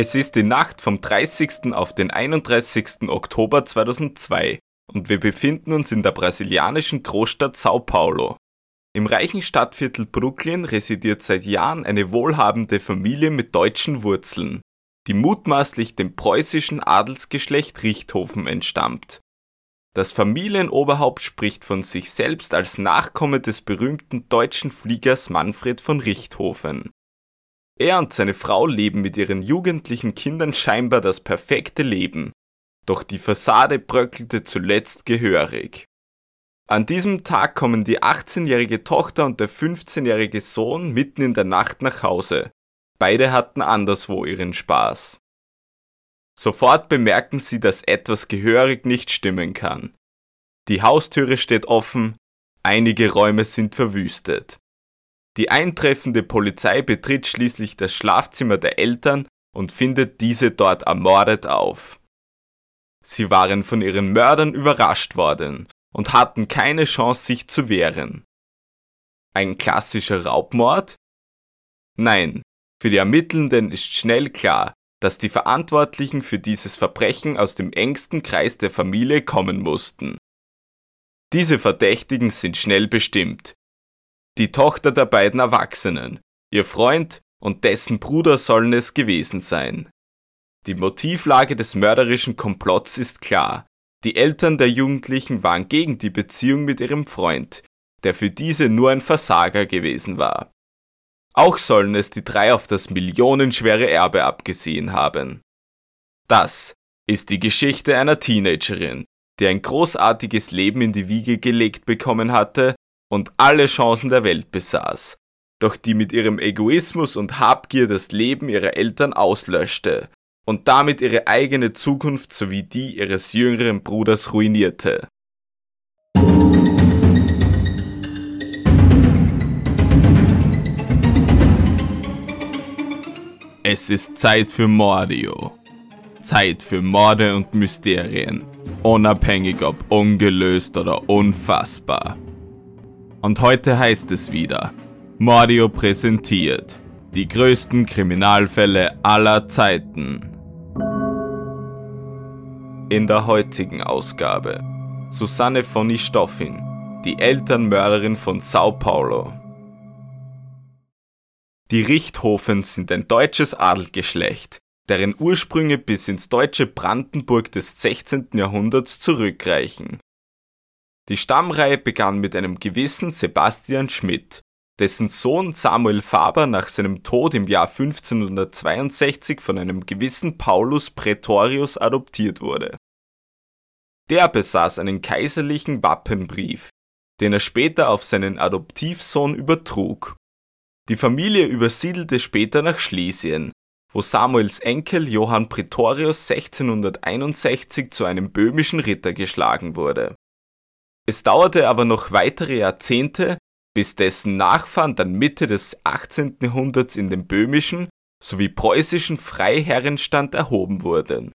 Es ist die Nacht vom 30. auf den 31. Oktober 2002 und wir befinden uns in der brasilianischen Großstadt Sao Paulo. Im reichen Stadtviertel Brooklyn residiert seit Jahren eine wohlhabende Familie mit deutschen Wurzeln, die mutmaßlich dem preußischen Adelsgeschlecht Richthofen entstammt. Das Familienoberhaupt spricht von sich selbst als Nachkomme des berühmten deutschen Fliegers Manfred von Richthofen. Er und seine Frau leben mit ihren jugendlichen Kindern scheinbar das perfekte Leben, doch die Fassade bröckelte zuletzt gehörig. An diesem Tag kommen die 18-jährige Tochter und der 15-jährige Sohn mitten in der Nacht nach Hause. Beide hatten anderswo ihren Spaß. Sofort bemerken sie, dass etwas gehörig nicht stimmen kann. Die Haustüre steht offen, einige Räume sind verwüstet. Die eintreffende Polizei betritt schließlich das Schlafzimmer der Eltern und findet diese dort ermordet auf. Sie waren von ihren Mördern überrascht worden und hatten keine Chance, sich zu wehren. Ein klassischer Raubmord? Nein, für die Ermittelnden ist schnell klar, dass die Verantwortlichen für dieses Verbrechen aus dem engsten Kreis der Familie kommen mussten. Diese Verdächtigen sind schnell bestimmt, die Tochter der beiden Erwachsenen, ihr Freund und dessen Bruder sollen es gewesen sein. Die Motivlage des mörderischen Komplotts ist klar. Die Eltern der Jugendlichen waren gegen die Beziehung mit ihrem Freund, der für diese nur ein Versager gewesen war. Auch sollen es die drei auf das millionenschwere Erbe abgesehen haben. Das ist die Geschichte einer Teenagerin, die ein großartiges Leben in die Wiege gelegt bekommen hatte und alle Chancen der Welt besaß, doch die mit ihrem Egoismus und Habgier das Leben ihrer Eltern auslöschte und damit ihre eigene Zukunft sowie die ihres jüngeren Bruders ruinierte. Es ist Zeit für Mordio. Zeit für Morde und Mysterien, unabhängig ob ungelöst oder unfassbar. Und heute heißt es wieder, Mordio präsentiert die größten Kriminalfälle aller Zeiten. In der heutigen Ausgabe Susanne von Istoffin, die Elternmörderin von Sao Paulo. Die Richthofens sind ein deutsches Adelgeschlecht, deren Ursprünge bis ins deutsche Brandenburg des 16. Jahrhunderts zurückreichen. Die Stammreihe begann mit einem gewissen Sebastian Schmidt, dessen Sohn Samuel Faber nach seinem Tod im Jahr 1562 von einem gewissen Paulus Praetorius adoptiert wurde. Der besaß einen kaiserlichen Wappenbrief, den er später auf seinen Adoptivsohn übertrug. Die Familie übersiedelte später nach Schlesien, wo Samuels Enkel Johann Praetorius 1661 zu einem böhmischen Ritter geschlagen wurde. Es dauerte aber noch weitere Jahrzehnte, bis dessen Nachfahren dann Mitte des 18. Jahrhunderts in den böhmischen sowie preußischen Freiherrenstand erhoben wurden.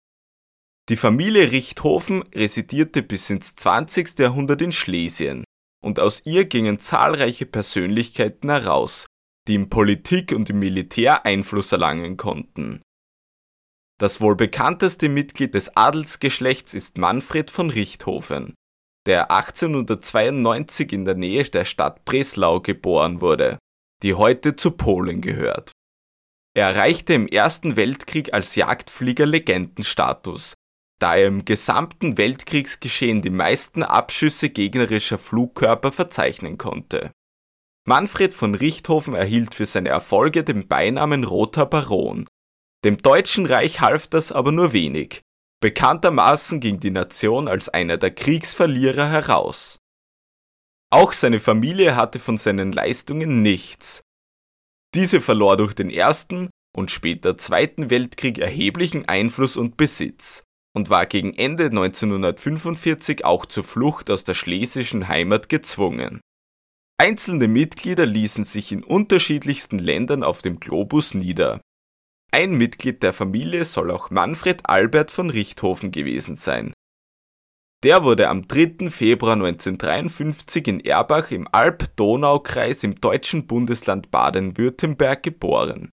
Die Familie Richthofen residierte bis ins 20. Jahrhundert in Schlesien und aus ihr gingen zahlreiche Persönlichkeiten heraus, die in Politik und im Militär Einfluss erlangen konnten. Das wohl bekannteste Mitglied des Adelsgeschlechts ist Manfred von Richthofen, der 1892 in der Nähe der Stadt Breslau geboren wurde, die heute zu Polen gehört. Er erreichte im Ersten Weltkrieg als Jagdflieger Legendenstatus, da er im gesamten Weltkriegsgeschehen die meisten Abschüsse gegnerischer Flugkörper verzeichnen konnte. Manfred von Richthofen erhielt für seine Erfolge den Beinamen Roter Baron. Dem Deutschen Reich half das aber nur wenig, Bekanntermaßen ging die Nation als einer der Kriegsverlierer heraus. Auch seine Familie hatte von seinen Leistungen nichts. Diese verlor durch den Ersten und später Zweiten Weltkrieg erheblichen Einfluss und Besitz und war gegen Ende 1945 auch zur Flucht aus der schlesischen Heimat gezwungen. Einzelne Mitglieder ließen sich in unterschiedlichsten Ländern auf dem Globus nieder ein Mitglied der Familie soll auch Manfred Albert von Richthofen gewesen sein. Der wurde am 3. Februar 1953 in Erbach im Alb-Donau-Kreis im deutschen Bundesland Baden-Württemberg geboren.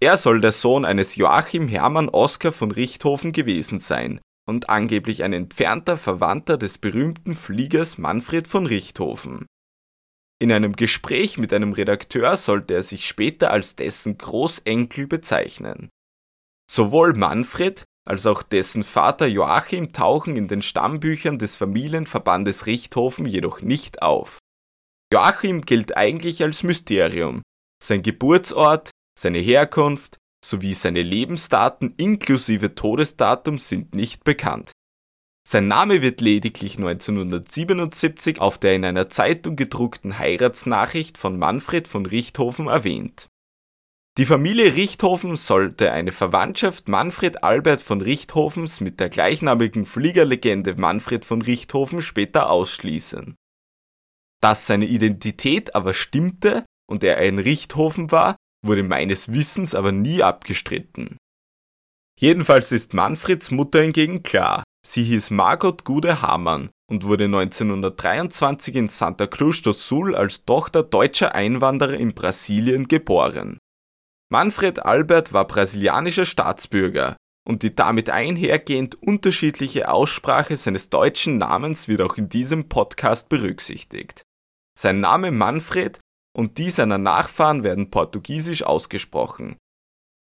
Er soll der Sohn eines Joachim Hermann Oskar von Richthofen gewesen sein und angeblich ein entfernter Verwandter des berühmten Fliegers Manfred von Richthofen. In einem Gespräch mit einem Redakteur sollte er sich später als dessen Großenkel bezeichnen. Sowohl Manfred als auch dessen Vater Joachim tauchen in den Stammbüchern des Familienverbandes Richthofen jedoch nicht auf. Joachim gilt eigentlich als Mysterium. Sein Geburtsort, seine Herkunft sowie seine Lebensdaten inklusive Todesdatum sind nicht bekannt. Sein Name wird lediglich 1977 auf der in einer Zeitung gedruckten Heiratsnachricht von Manfred von Richthofen erwähnt. Die Familie Richthofen sollte eine Verwandtschaft Manfred Albert von Richthofens mit der gleichnamigen Fliegerlegende Manfred von Richthofen später ausschließen. Dass seine Identität aber stimmte und er ein Richthofen war, wurde meines Wissens aber nie abgestritten. Jedenfalls ist Manfreds Mutter hingegen klar, sie hieß Margot Gude Hamann und wurde 1923 in Santa Cruz do Sul als Tochter deutscher Einwanderer in Brasilien geboren. Manfred Albert war brasilianischer Staatsbürger und die damit einhergehend unterschiedliche Aussprache seines deutschen Namens wird auch in diesem Podcast berücksichtigt. Sein Name Manfred und die seiner Nachfahren werden portugiesisch ausgesprochen.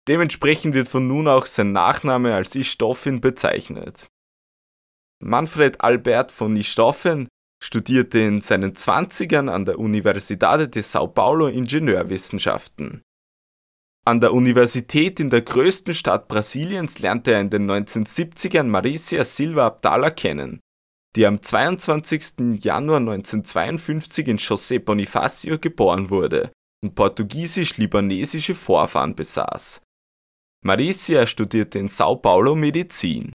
Dementsprechend wird von nun auch sein Nachname als Istoffin bezeichnet. Manfred Albert von Istoffin studierte in seinen Zwanzigern an der Universidade de São Paulo Ingenieurwissenschaften. An der Universität in der größten Stadt Brasiliens lernte er in den 1970ern Maricia Silva Abdala kennen, die am 22. Januar 1952 in José Bonifácio geboren wurde und portugiesisch-libanesische Vorfahren besaß. Maricia studierte in Sao Paulo Medizin.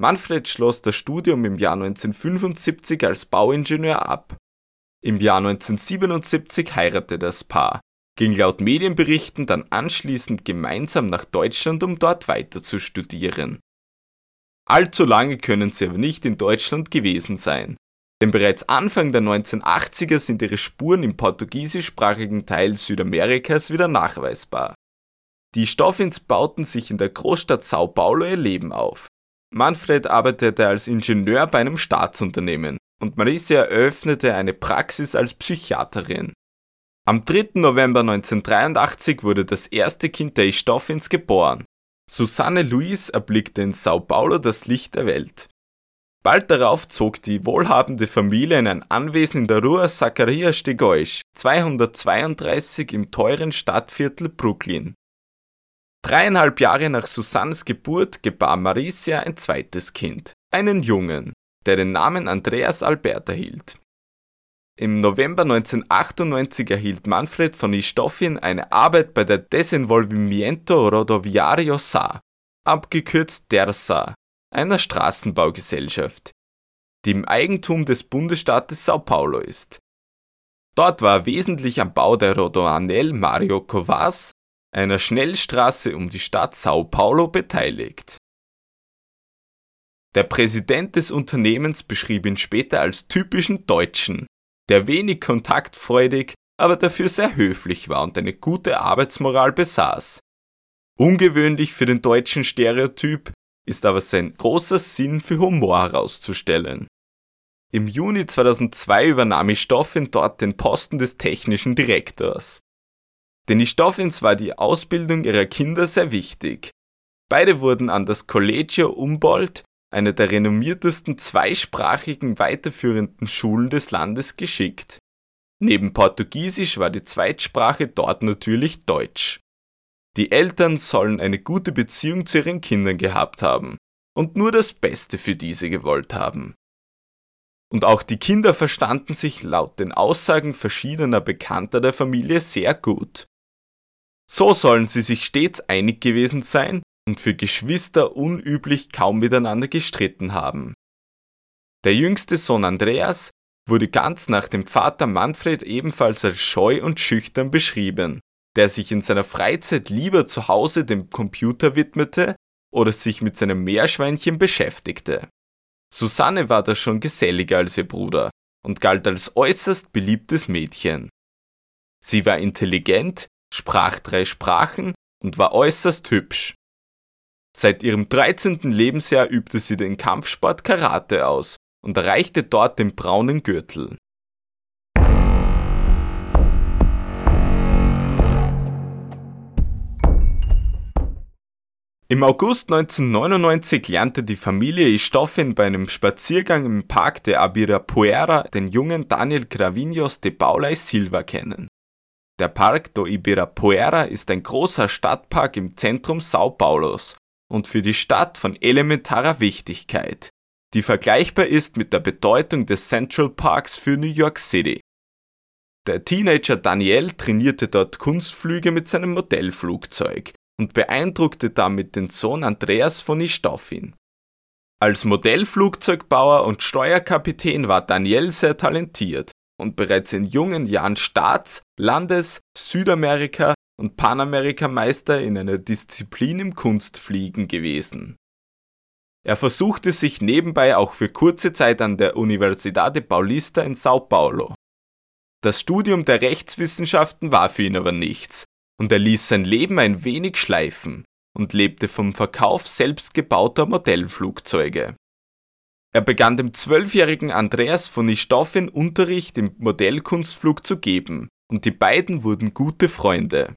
Manfred schloss das Studium im Jahr 1975 als Bauingenieur ab. Im Jahr 1977 heiratete das Paar ging laut Medienberichten dann anschließend gemeinsam nach Deutschland, um dort weiter zu studieren. Allzu lange können sie aber nicht in Deutschland gewesen sein, denn bereits Anfang der 1980er sind ihre Spuren im portugiesischsprachigen Teil Südamerikas wieder nachweisbar. Die Stoffins bauten sich in der Großstadt Sao Paulo ihr Leben auf. Manfred arbeitete als Ingenieur bei einem Staatsunternehmen und Marisa eröffnete eine Praxis als Psychiaterin. Am 3. November 1983 wurde das erste Kind der Stoffins geboren. Susanne Luis erblickte in Sao Paulo das Licht der Welt. Bald darauf zog die wohlhabende Familie in ein Anwesen in der Rua Zacarias de Goisch, 232 im teuren Stadtviertel Brooklyn. Dreieinhalb Jahre nach Susannes Geburt gebar Maricia ein zweites Kind, einen Jungen, der den Namen Andreas Albert erhielt. Im November 1998 erhielt Manfred von Istoffin eine Arbeit bei der Desenvolvimiento Rodoviario SA, abgekürzt DERSA, einer Straßenbaugesellschaft, die im Eigentum des Bundesstaates Sao Paulo ist. Dort war er wesentlich am Bau der Rodoanel Mario Covas, einer Schnellstraße um die Stadt Sao Paulo, beteiligt. Der Präsident des Unternehmens beschrieb ihn später als typischen Deutschen, der wenig kontaktfreudig, aber dafür sehr höflich war und eine gute Arbeitsmoral besaß. Ungewöhnlich für den deutschen Stereotyp ist aber sein großer Sinn für Humor herauszustellen. Im Juni 2002 übernahm Stoffin dort den Posten des technischen Direktors. Denn Stoffins war die Ausbildung ihrer Kinder sehr wichtig. Beide wurden an das Collegio Humboldt eine der renommiertesten zweisprachigen weiterführenden Schulen des Landes geschickt. Neben Portugiesisch war die Zweitsprache dort natürlich Deutsch. Die Eltern sollen eine gute Beziehung zu ihren Kindern gehabt haben und nur das Beste für diese gewollt haben. Und auch die Kinder verstanden sich laut den Aussagen verschiedener Bekannter der Familie sehr gut. So sollen sie sich stets einig gewesen sein und für Geschwister unüblich kaum miteinander gestritten haben. Der jüngste Sohn Andreas wurde ganz nach dem Vater Manfred ebenfalls als scheu und schüchtern beschrieben, der sich in seiner Freizeit lieber zu Hause dem Computer widmete oder sich mit seinem Meerschweinchen beschäftigte. Susanne war da schon geselliger als ihr Bruder und galt als äußerst beliebtes Mädchen. Sie war intelligent, sprach drei Sprachen und war äußerst hübsch. Seit ihrem 13. Lebensjahr übte sie den Kampfsport Karate aus und erreichte dort den braunen Gürtel. Im August 1999 lernte die Familie Istoffin bei einem Spaziergang im Park de Ibirapuera den jungen Daniel Cravinhos de Paula Silva kennen. Der Park do Ibirapuera ist ein großer Stadtpark im Zentrum Sao Paulos und für die Stadt von elementarer Wichtigkeit, die vergleichbar ist mit der Bedeutung des Central Parks für New York City. Der Teenager Daniel trainierte dort Kunstflüge mit seinem Modellflugzeug und beeindruckte damit den Sohn Andreas von Istoffin. Als Modellflugzeugbauer und Steuerkapitän war Daniel sehr talentiert und bereits in jungen Jahren Staats-, Landes-, Südamerika- und Panamerikameister in einer Disziplin im Kunstfliegen gewesen. Er versuchte sich nebenbei auch für kurze Zeit an der Universidade Paulista in Sao Paulo. Das Studium der Rechtswissenschaften war für ihn aber nichts, und er ließ sein Leben ein wenig schleifen und lebte vom Verkauf selbstgebauter Modellflugzeuge. Er begann dem zwölfjährigen Andreas von Istoffin Unterricht im Modellkunstflug zu geben, und die beiden wurden gute Freunde.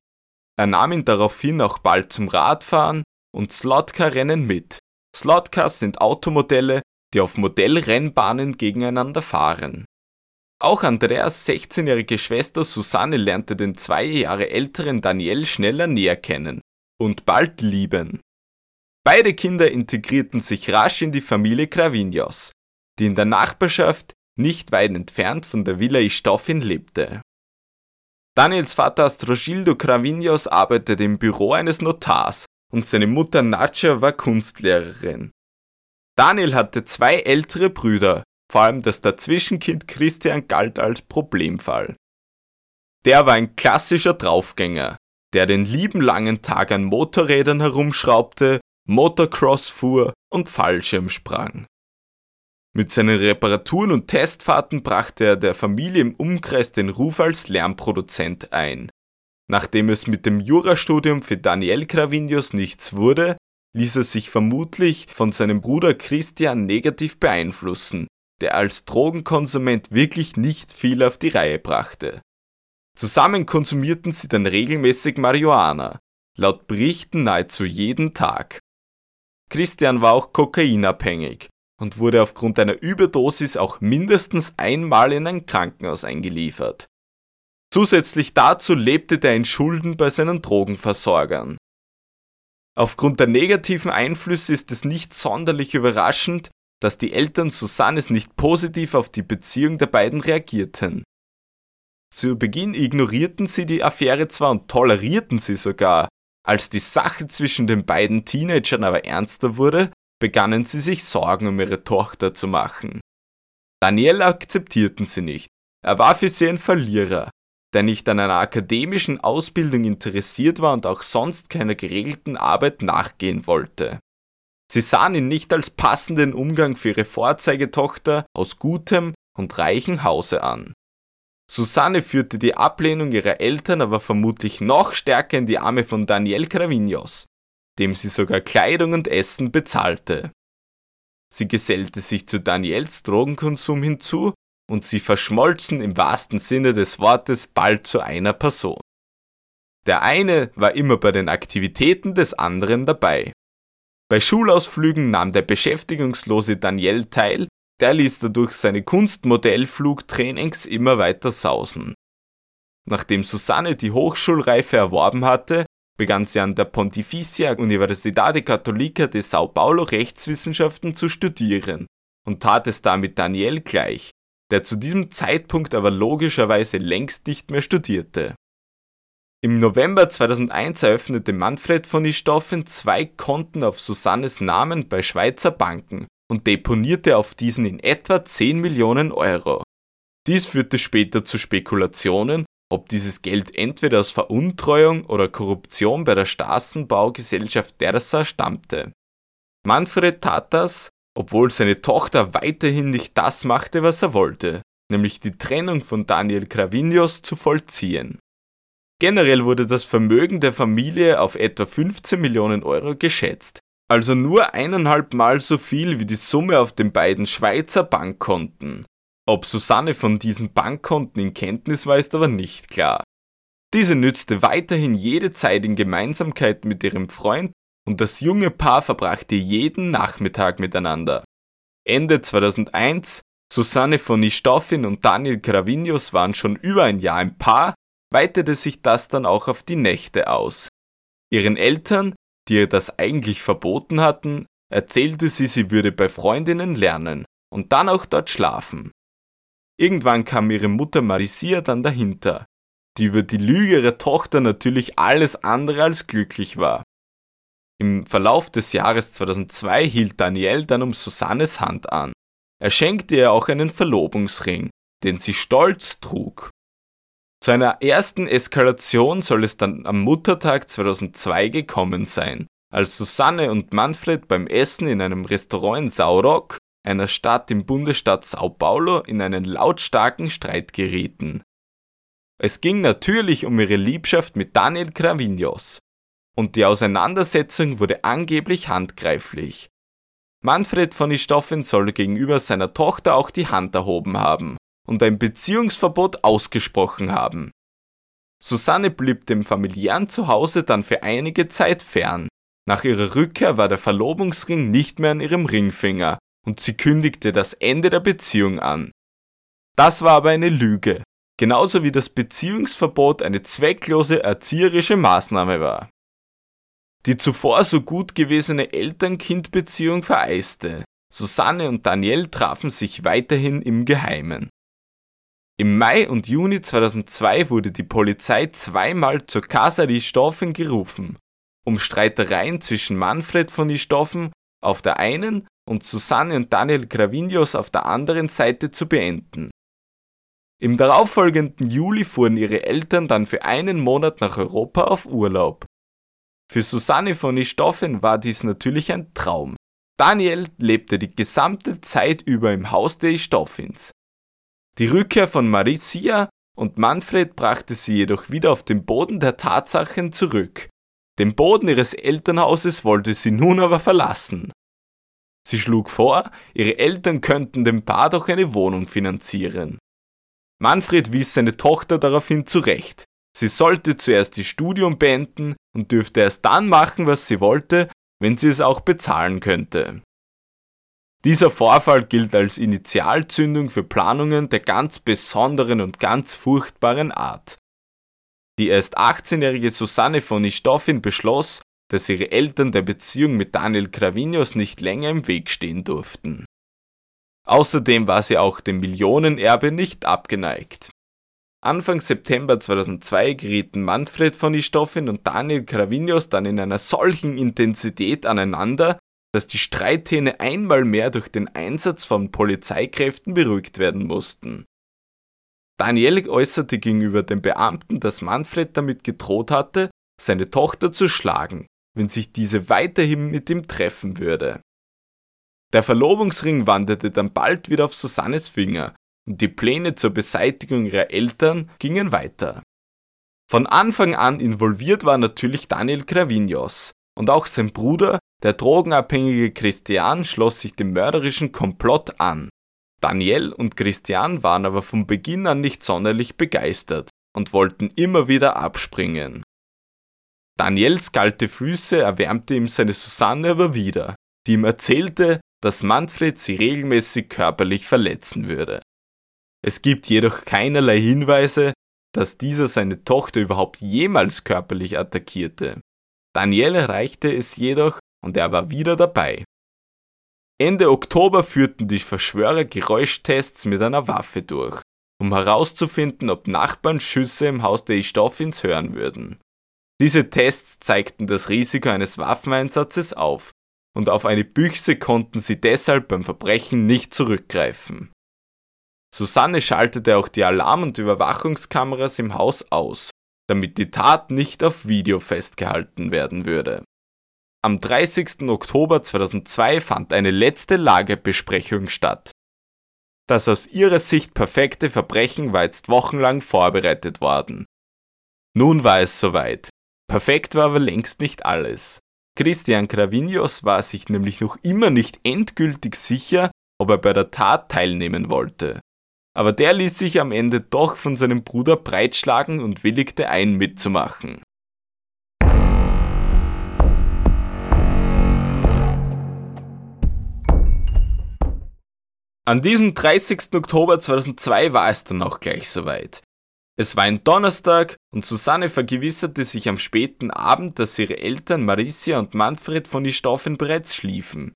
Er nahm ihn daraufhin auch bald zum Radfahren und Slotcar-Rennen mit. Slotcars sind Automodelle, die auf Modellrennbahnen gegeneinander fahren. Auch Andreas 16-jährige Schwester Susanne lernte den zwei Jahre älteren Daniel schneller näher kennen und bald lieben. Beide Kinder integrierten sich rasch in die Familie Cravinhos, die in der Nachbarschaft nicht weit entfernt von der Villa Istoffin lebte. Daniels Vater Astrogildo Cravinhos arbeitete im Büro eines Notars und seine Mutter Nacha war Kunstlehrerin. Daniel hatte zwei ältere Brüder, vor allem das Dazwischenkind Christian galt als Problemfall. Der war ein klassischer Draufgänger, der den lieben langen Tag an Motorrädern herumschraubte, Motocross fuhr und Fallschirm sprang. Mit seinen Reparaturen und Testfahrten brachte er der Familie im Umkreis den Ruf als Lärmproduzent ein. Nachdem es mit dem Jurastudium für Daniel Cravinius nichts wurde, ließ er sich vermutlich von seinem Bruder Christian negativ beeinflussen, der als Drogenkonsument wirklich nicht viel auf die Reihe brachte. Zusammen konsumierten sie dann regelmäßig Marihuana, laut Berichten nahezu jeden Tag. Christian war auch kokainabhängig und wurde aufgrund einer Überdosis auch mindestens einmal in ein Krankenhaus eingeliefert. Zusätzlich dazu lebte der in Schulden bei seinen Drogenversorgern. Aufgrund der negativen Einflüsse ist es nicht sonderlich überraschend, dass die Eltern Susannes nicht positiv auf die Beziehung der beiden reagierten. Zu Beginn ignorierten sie die Affäre zwar und tolerierten sie sogar, als die Sache zwischen den beiden Teenagern aber ernster wurde, begannen sie sich Sorgen um ihre Tochter zu machen. Daniel akzeptierten sie nicht. Er war für sie ein Verlierer, der nicht an einer akademischen Ausbildung interessiert war und auch sonst keiner geregelten Arbeit nachgehen wollte. Sie sahen ihn nicht als passenden Umgang für ihre Vorzeigetochter aus gutem und reichem Hause an. Susanne führte die Ablehnung ihrer Eltern aber vermutlich noch stärker in die Arme von Daniel Cravinhos, dem sie sogar Kleidung und Essen bezahlte. Sie gesellte sich zu Daniels Drogenkonsum hinzu und sie verschmolzen im wahrsten Sinne des Wortes bald zu einer Person. Der eine war immer bei den Aktivitäten des anderen dabei. Bei Schulausflügen nahm der beschäftigungslose Daniel teil, der ließ dadurch seine Kunstmodellflugtrainings immer weiter sausen. Nachdem Susanne die Hochschulreife erworben hatte, begann sie an der Pontificia Universidade Católica de Sao Paulo Rechtswissenschaften zu studieren und tat es damit Daniel gleich, der zu diesem Zeitpunkt aber logischerweise längst nicht mehr studierte. Im November 2001 eröffnete Manfred von Istoffen zwei Konten auf Susannes Namen bei Schweizer Banken und deponierte auf diesen in etwa 10 Millionen Euro. Dies führte später zu Spekulationen, ob dieses Geld entweder aus Veruntreuung oder Korruption bei der Straßenbaugesellschaft Dersa stammte. Manfred tat das, obwohl seine Tochter weiterhin nicht das machte, was er wollte, nämlich die Trennung von Daniel Cravinhos zu vollziehen. Generell wurde das Vermögen der Familie auf etwa 15 Millionen Euro geschätzt, also nur eineinhalb Mal so viel wie die Summe auf den beiden Schweizer Bankkonten. Ob Susanne von diesen Bankkonten in Kenntnis war, ist aber nicht klar. Diese nützte weiterhin jede Zeit in Gemeinsamkeit mit ihrem Freund und das junge Paar verbrachte jeden Nachmittag miteinander. Ende 2001, Susanne von Nistoffin und Daniel Gravinius waren schon über ein Jahr ein Paar, weitete sich das dann auch auf die Nächte aus. Ihren Eltern, die ihr das eigentlich verboten hatten, erzählte sie, sie würde bei Freundinnen lernen und dann auch dort schlafen. Irgendwann kam ihre Mutter Marisia dann dahinter, die über die Lüge ihrer Tochter natürlich alles andere als glücklich war. Im Verlauf des Jahres 2002 hielt Daniel dann um Susannes Hand an. Er schenkte ihr auch einen Verlobungsring, den sie stolz trug. Zu einer ersten Eskalation soll es dann am Muttertag 2002 gekommen sein, als Susanne und Manfred beim Essen in einem Restaurant in Saurock, einer Stadt im Bundesstaat Sao Paulo, in einen lautstarken Streit gerieten. Es ging natürlich um ihre Liebschaft mit Daniel Cravinhos, und die Auseinandersetzung wurde angeblich handgreiflich. Manfred von Istoffen soll gegenüber seiner Tochter auch die Hand erhoben haben und ein Beziehungsverbot ausgesprochen haben. Susanne blieb dem familiären Zuhause dann für einige Zeit fern. Nach ihrer Rückkehr war der Verlobungsring nicht mehr an ihrem Ringfinger und sie kündigte das Ende der Beziehung an. Das war aber eine Lüge, genauso wie das Beziehungsverbot eine zwecklose erzieherische Maßnahme war. Die zuvor so gut gewesene Eltern-Kind-Beziehung vereiste. Susanne und Daniel trafen sich weiterhin im Geheimen. Im Mai und Juni 2002 wurde die Polizei zweimal zur Casa di Stoffen gerufen, um Streitereien zwischen Manfred von di auf der einen und Susanne und Daniel Gravinius auf der anderen Seite zu beenden. Im darauffolgenden Juli fuhren ihre Eltern dann für einen Monat nach Europa auf Urlaub. Für Susanne von Istoffen war dies natürlich ein Traum. Daniel lebte die gesamte Zeit über im Haus der Istoffins. Die Rückkehr von Maricia und Manfred brachte sie jedoch wieder auf den Boden der Tatsachen zurück. Den Boden ihres Elternhauses wollte sie nun aber verlassen. Sie schlug vor, ihre Eltern könnten dem Paar doch eine Wohnung finanzieren. Manfred wies seine Tochter daraufhin zurecht. Sie sollte zuerst das Studium beenden und dürfte erst dann machen, was sie wollte, wenn sie es auch bezahlen könnte. Dieser Vorfall gilt als Initialzündung für Planungen der ganz besonderen und ganz furchtbaren Art. Die erst 18-jährige Susanne von Nistoffin beschloss, dass ihre Eltern der Beziehung mit Daniel Cravinius nicht länger im Weg stehen durften. Außerdem war sie auch dem Millionenerbe nicht abgeneigt. Anfang September 2002 gerieten Manfred von Nistoffin und Daniel Cravinius dann in einer solchen Intensität aneinander, dass die Streithähne einmal mehr durch den Einsatz von Polizeikräften beruhigt werden mussten. Daniel äußerte gegenüber den Beamten, dass Manfred damit gedroht hatte, seine Tochter zu schlagen, wenn sich diese weiterhin mit ihm treffen würde. Der Verlobungsring wanderte dann bald wieder auf Susannes Finger und die Pläne zur Beseitigung ihrer Eltern gingen weiter. Von Anfang an involviert war natürlich Daniel Cravinios und auch sein Bruder, der drogenabhängige Christian schloss sich dem mörderischen Komplott an. Daniel und Christian waren aber von Beginn an nicht sonderlich begeistert und wollten immer wieder abspringen. Daniels kalte Füße erwärmte ihm seine Susanne aber wieder, die ihm erzählte, dass Manfred sie regelmäßig körperlich verletzen würde. Es gibt jedoch keinerlei Hinweise, dass dieser seine Tochter überhaupt jemals körperlich attackierte. Daniel erreichte es jedoch, und er war wieder dabei. Ende Oktober führten die Verschwörer Geräuschtests mit einer Waffe durch, um herauszufinden, ob Nachbarn Schüsse im Haus der Istoffins hören würden. Diese Tests zeigten das Risiko eines Waffeneinsatzes auf, und auf eine Büchse konnten sie deshalb beim Verbrechen nicht zurückgreifen. Susanne schaltete auch die Alarm- und Überwachungskameras im Haus aus, damit die Tat nicht auf Video festgehalten werden würde. Am 30. Oktober 2002 fand eine letzte Lagebesprechung statt. Das aus ihrer Sicht perfekte Verbrechen war jetzt wochenlang vorbereitet worden. Nun war es soweit. Perfekt war aber längst nicht alles. Christian Gravinius war sich nämlich noch immer nicht endgültig sicher, ob er bei der Tat teilnehmen wollte. Aber der ließ sich am Ende doch von seinem Bruder breitschlagen und willigte ein mitzumachen. An diesem 30. Oktober 2002 war es dann auch gleich soweit. Es war ein Donnerstag und Susanne vergewisserte sich am späten Abend, dass ihre Eltern Maricia und Manfred von Istoffen bereits schliefen.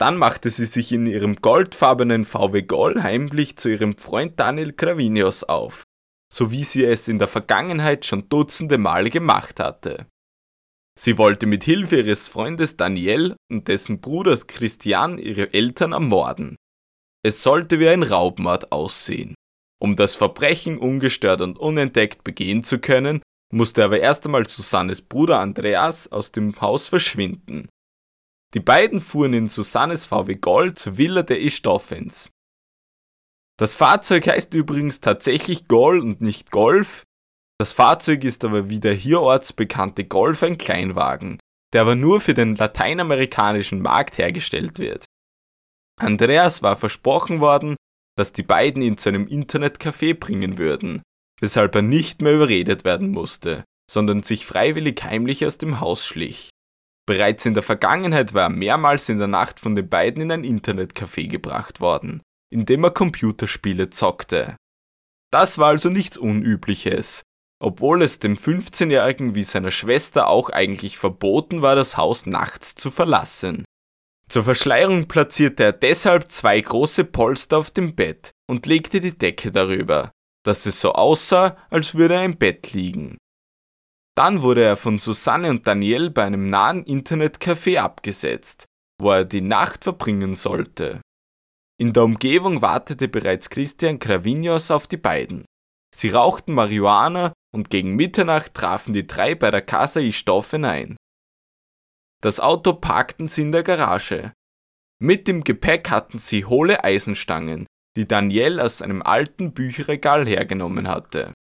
Dann machte sie sich in ihrem goldfarbenen VW Gol heimlich zu ihrem Freund Daniel Gravinius auf, so wie sie es in der Vergangenheit schon dutzende Male gemacht hatte. Sie wollte mit Hilfe ihres Freundes Daniel und dessen Bruders Christian ihre Eltern ermorden. Es sollte wie ein Raubmord aussehen. Um das Verbrechen ungestört und unentdeckt begehen zu können, musste aber erst einmal Susannes Bruder Andreas aus dem Haus verschwinden. Die beiden fuhren in Susannes VW Gold zur Villa der Istoffens. Das Fahrzeug heißt übrigens tatsächlich Gol und nicht Golf. Das Fahrzeug ist aber wie der hierorts bekannte Golf ein Kleinwagen, der aber nur für den lateinamerikanischen Markt hergestellt wird. Andreas war versprochen worden, dass die beiden ihn zu einem Internetcafé bringen würden, weshalb er nicht mehr überredet werden musste, sondern sich freiwillig heimlich aus dem Haus schlich. Bereits in der Vergangenheit war er mehrmals in der Nacht von den beiden in ein Internetcafé gebracht worden, in dem er Computerspiele zockte. Das war also nichts Unübliches, obwohl es dem 15-Jährigen wie seiner Schwester auch eigentlich verboten war, das Haus nachts zu verlassen. Zur Verschleierung platzierte er deshalb zwei große Polster auf dem Bett und legte die Decke darüber, dass es so aussah, als würde er im Bett liegen. Dann wurde er von Susanne und Daniel bei einem nahen Internetcafé abgesetzt, wo er die Nacht verbringen sollte. In der Umgebung wartete bereits Christian Gravinios auf die beiden. Sie rauchten Marihuana und gegen Mitternacht trafen die drei bei der Casa Istoffen ein. Das Auto parkten sie in der Garage. Mit dem Gepäck hatten sie hohle Eisenstangen, die Daniel aus einem alten Bücherregal hergenommen hatte.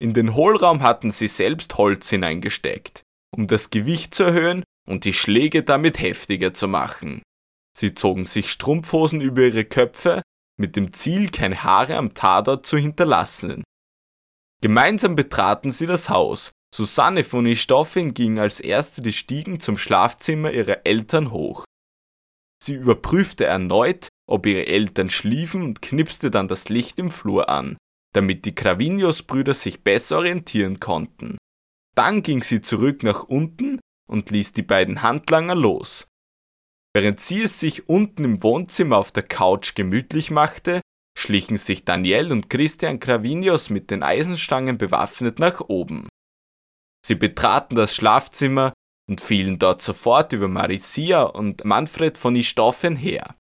In den Hohlraum hatten sie selbst Holz hineingesteckt, um das Gewicht zu erhöhen und die Schläge damit heftiger zu machen. Sie zogen sich Strumpfhosen über ihre Köpfe, mit dem Ziel, keine Haare am Tatort zu hinterlassen. Gemeinsam betraten sie das Haus Susanne von Istoffin ging als erste die Stiegen zum Schlafzimmer ihrer Eltern hoch. Sie überprüfte erneut, ob ihre Eltern schliefen und knipste dann das Licht im Flur an, damit die Gravinius-Brüder sich besser orientieren konnten. Dann ging sie zurück nach unten und ließ die beiden Handlanger los. Während sie es sich unten im Wohnzimmer auf der Couch gemütlich machte, schlichen sich Daniel und Christian Gravinius mit den Eisenstangen bewaffnet nach oben. Sie betraten das Schlafzimmer und fielen dort sofort über Maricia und Manfred von Istoffen her.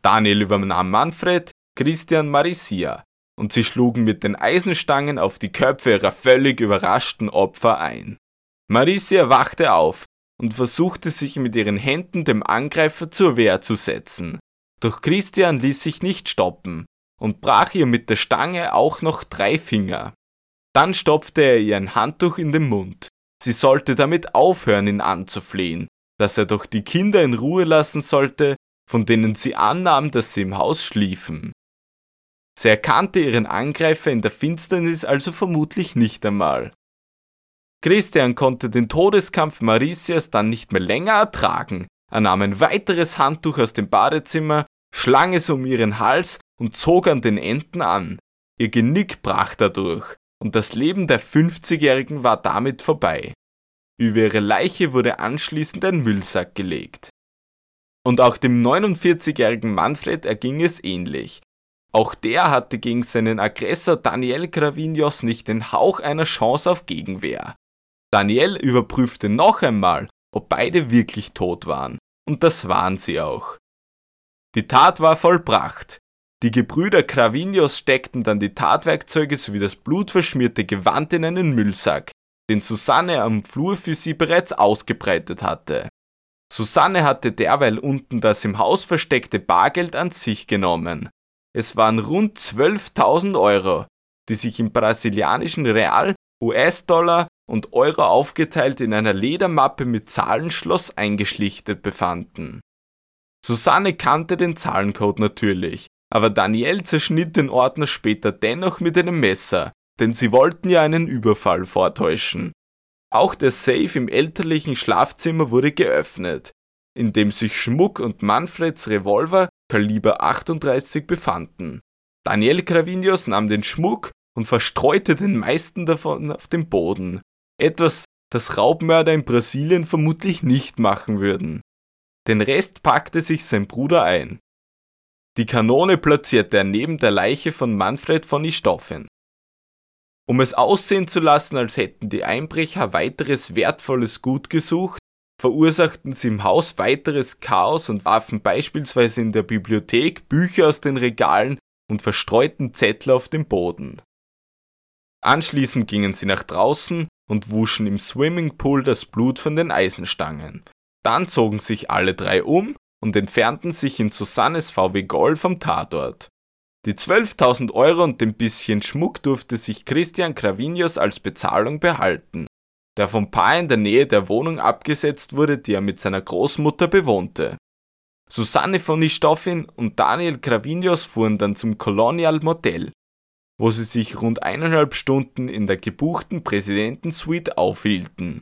Daniel übernahm Manfred, Christian Maricia, und sie schlugen mit den Eisenstangen auf die Köpfe ihrer völlig überraschten Opfer ein. Maricia wachte auf und versuchte sich mit ihren Händen dem Angreifer zur Wehr zu setzen. Doch Christian ließ sich nicht stoppen und brach ihr mit der Stange auch noch drei Finger. Dann stopfte er ihr ein Handtuch in den Mund. Sie sollte damit aufhören, ihn anzuflehen, dass er doch die Kinder in Ruhe lassen sollte, von denen sie annahm, dass sie im Haus schliefen. Sie erkannte ihren Angreifer in der Finsternis also vermutlich nicht einmal. Christian konnte den Todeskampf Maricias dann nicht mehr länger ertragen. Er nahm ein weiteres Handtuch aus dem Badezimmer, schlang es um ihren Hals und zog an den Enden an. Ihr Genick brach dadurch und das Leben der 50-Jährigen war damit vorbei. Über ihre Leiche wurde anschließend ein Müllsack gelegt. Und auch dem 49-jährigen Manfred erging es ähnlich. Auch der hatte gegen seinen Aggressor Daniel Gravinios nicht den Hauch einer Chance auf Gegenwehr. Daniel überprüfte noch einmal, ob beide wirklich tot waren, und das waren sie auch. Die Tat war vollbracht, die Gebrüder Gravinius steckten dann die Tatwerkzeuge sowie das blutverschmierte Gewand in einen Müllsack, den Susanne am Flur für sie bereits ausgebreitet hatte. Susanne hatte derweil unten das im Haus versteckte Bargeld an sich genommen. Es waren rund 12.000 Euro, die sich im brasilianischen Real, US-Dollar und Euro aufgeteilt in einer Ledermappe mit Zahlenschloss eingeschlichtet befanden. Susanne kannte den Zahlencode natürlich, aber Daniel zerschnitt den Ordner später dennoch mit einem Messer, denn sie wollten ja einen Überfall vortäuschen. Auch der Safe im elterlichen Schlafzimmer wurde geöffnet, in dem sich Schmuck und Manfreds Revolver Kaliber 38 befanden. Daniel Cravinius nahm den Schmuck und verstreute den meisten davon auf dem Boden. Etwas, das Raubmörder in Brasilien vermutlich nicht machen würden. Den Rest packte sich sein Bruder ein. Die Kanone platzierte er neben der Leiche von Manfred von Istoffen. Um es aussehen zu lassen, als hätten die Einbrecher weiteres wertvolles Gut gesucht, verursachten sie im Haus weiteres Chaos und warfen beispielsweise in der Bibliothek Bücher aus den Regalen und verstreuten Zettel auf den Boden. Anschließend gingen sie nach draußen und wuschen im Swimmingpool das Blut von den Eisenstangen. Dann zogen sich alle drei um und entfernten sich in Susannes VW Golf vom Tatort. Die 12.000 Euro und den bisschen Schmuck durfte sich Christian Cravinius als Bezahlung behalten, der vom Paar in der Nähe der Wohnung abgesetzt wurde, die er mit seiner Großmutter bewohnte. Susanne von Istoffin und Daniel Cravinius fuhren dann zum Colonial Motel, wo sie sich rund eineinhalb Stunden in der gebuchten Präsidentensuite aufhielten.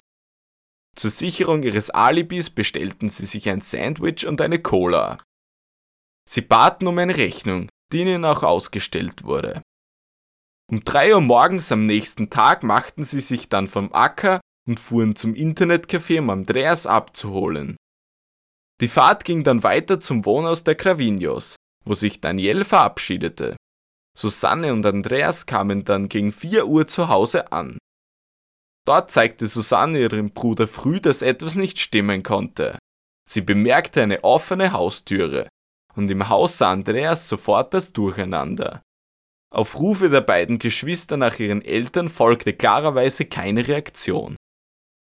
Zur Sicherung ihres Alibis bestellten sie sich ein Sandwich und eine Cola. Sie baten um eine Rechnung, die ihnen auch ausgestellt wurde. Um drei Uhr morgens am nächsten Tag machten sie sich dann vom Acker und fuhren zum Internetcafé, um Andreas abzuholen. Die Fahrt ging dann weiter zum Wohnhaus der Cravinios, wo sich Daniel verabschiedete. Susanne und Andreas kamen dann gegen 4 Uhr zu Hause an. Dort zeigte Susanne ihrem Bruder früh, dass etwas nicht stimmen konnte. Sie bemerkte eine offene Haustüre, und im Haus sah Andreas sofort das Durcheinander. Auf Rufe der beiden Geschwister nach ihren Eltern folgte klarerweise keine Reaktion.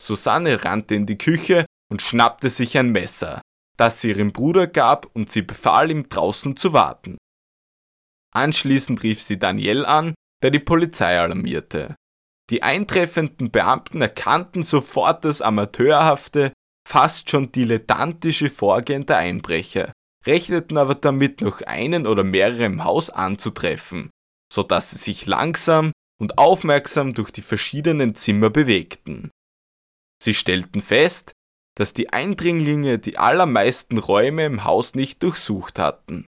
Susanne rannte in die Küche und schnappte sich ein Messer, das sie ihrem Bruder gab und sie befahl ihm draußen zu warten. Anschließend rief sie Daniel an, der die Polizei alarmierte. Die eintreffenden Beamten erkannten sofort das amateurhafte, fast schon dilettantische Vorgehen der Einbrecher, rechneten aber damit, noch einen oder mehrere im Haus anzutreffen, so dass sie sich langsam und aufmerksam durch die verschiedenen Zimmer bewegten. Sie stellten fest, dass die Eindringlinge die allermeisten Räume im Haus nicht durchsucht hatten,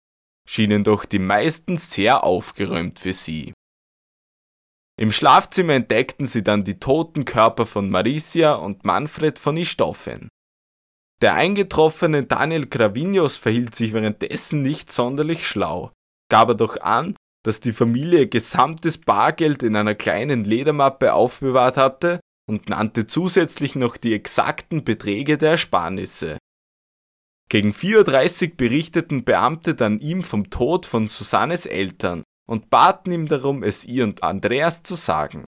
schienen doch die meisten sehr aufgeräumt für sie. Im Schlafzimmer entdeckten sie dann die toten Körper von Maricia und Manfred von Istoffen. Der eingetroffene Daniel Gravinius verhielt sich währenddessen nicht sonderlich schlau, gab er doch an, dass die Familie gesamtes Bargeld in einer kleinen Ledermappe aufbewahrt hatte und nannte zusätzlich noch die exakten Beträge der Ersparnisse. Gegen 4.30 Uhr berichteten Beamte dann ihm vom Tod von Susannes Eltern und baten ihm darum, es ihr und Andreas zu sagen.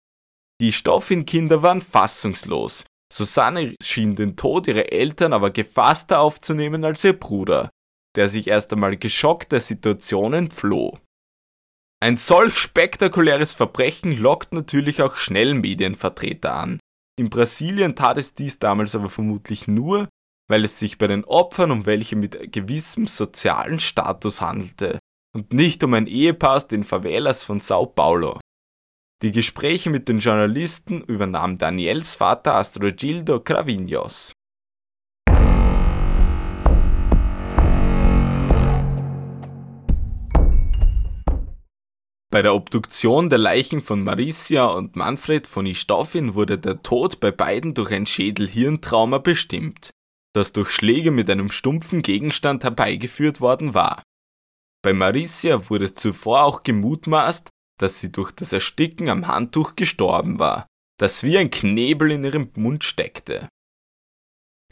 Die Stoffin-Kinder waren fassungslos. Susanne schien den Tod ihrer Eltern aber gefasster aufzunehmen als ihr Bruder, der sich erst einmal geschockt der Situation entfloh. Ein solch spektakuläres Verbrechen lockt natürlich auch schnell Medienvertreter an. In Brasilien tat es dies damals aber vermutlich nur, weil es sich bei den Opfern um welche mit gewissem sozialen Status handelte und nicht um ein Ehepaar aus den Favelas von Sao Paulo. Die Gespräche mit den Journalisten übernahm Daniels Vater Astrogildo Cravinhos. Bei der Obduktion der Leichen von Maricia und Manfred von Istoffin wurde der Tod bei beiden durch ein Schädel-Hirntrauma bestimmt, das durch Schläge mit einem stumpfen Gegenstand herbeigeführt worden war. Bei Maricia wurde zuvor auch gemutmaßt, dass sie durch das Ersticken am Handtuch gestorben war, das wie ein Knebel in ihrem Mund steckte.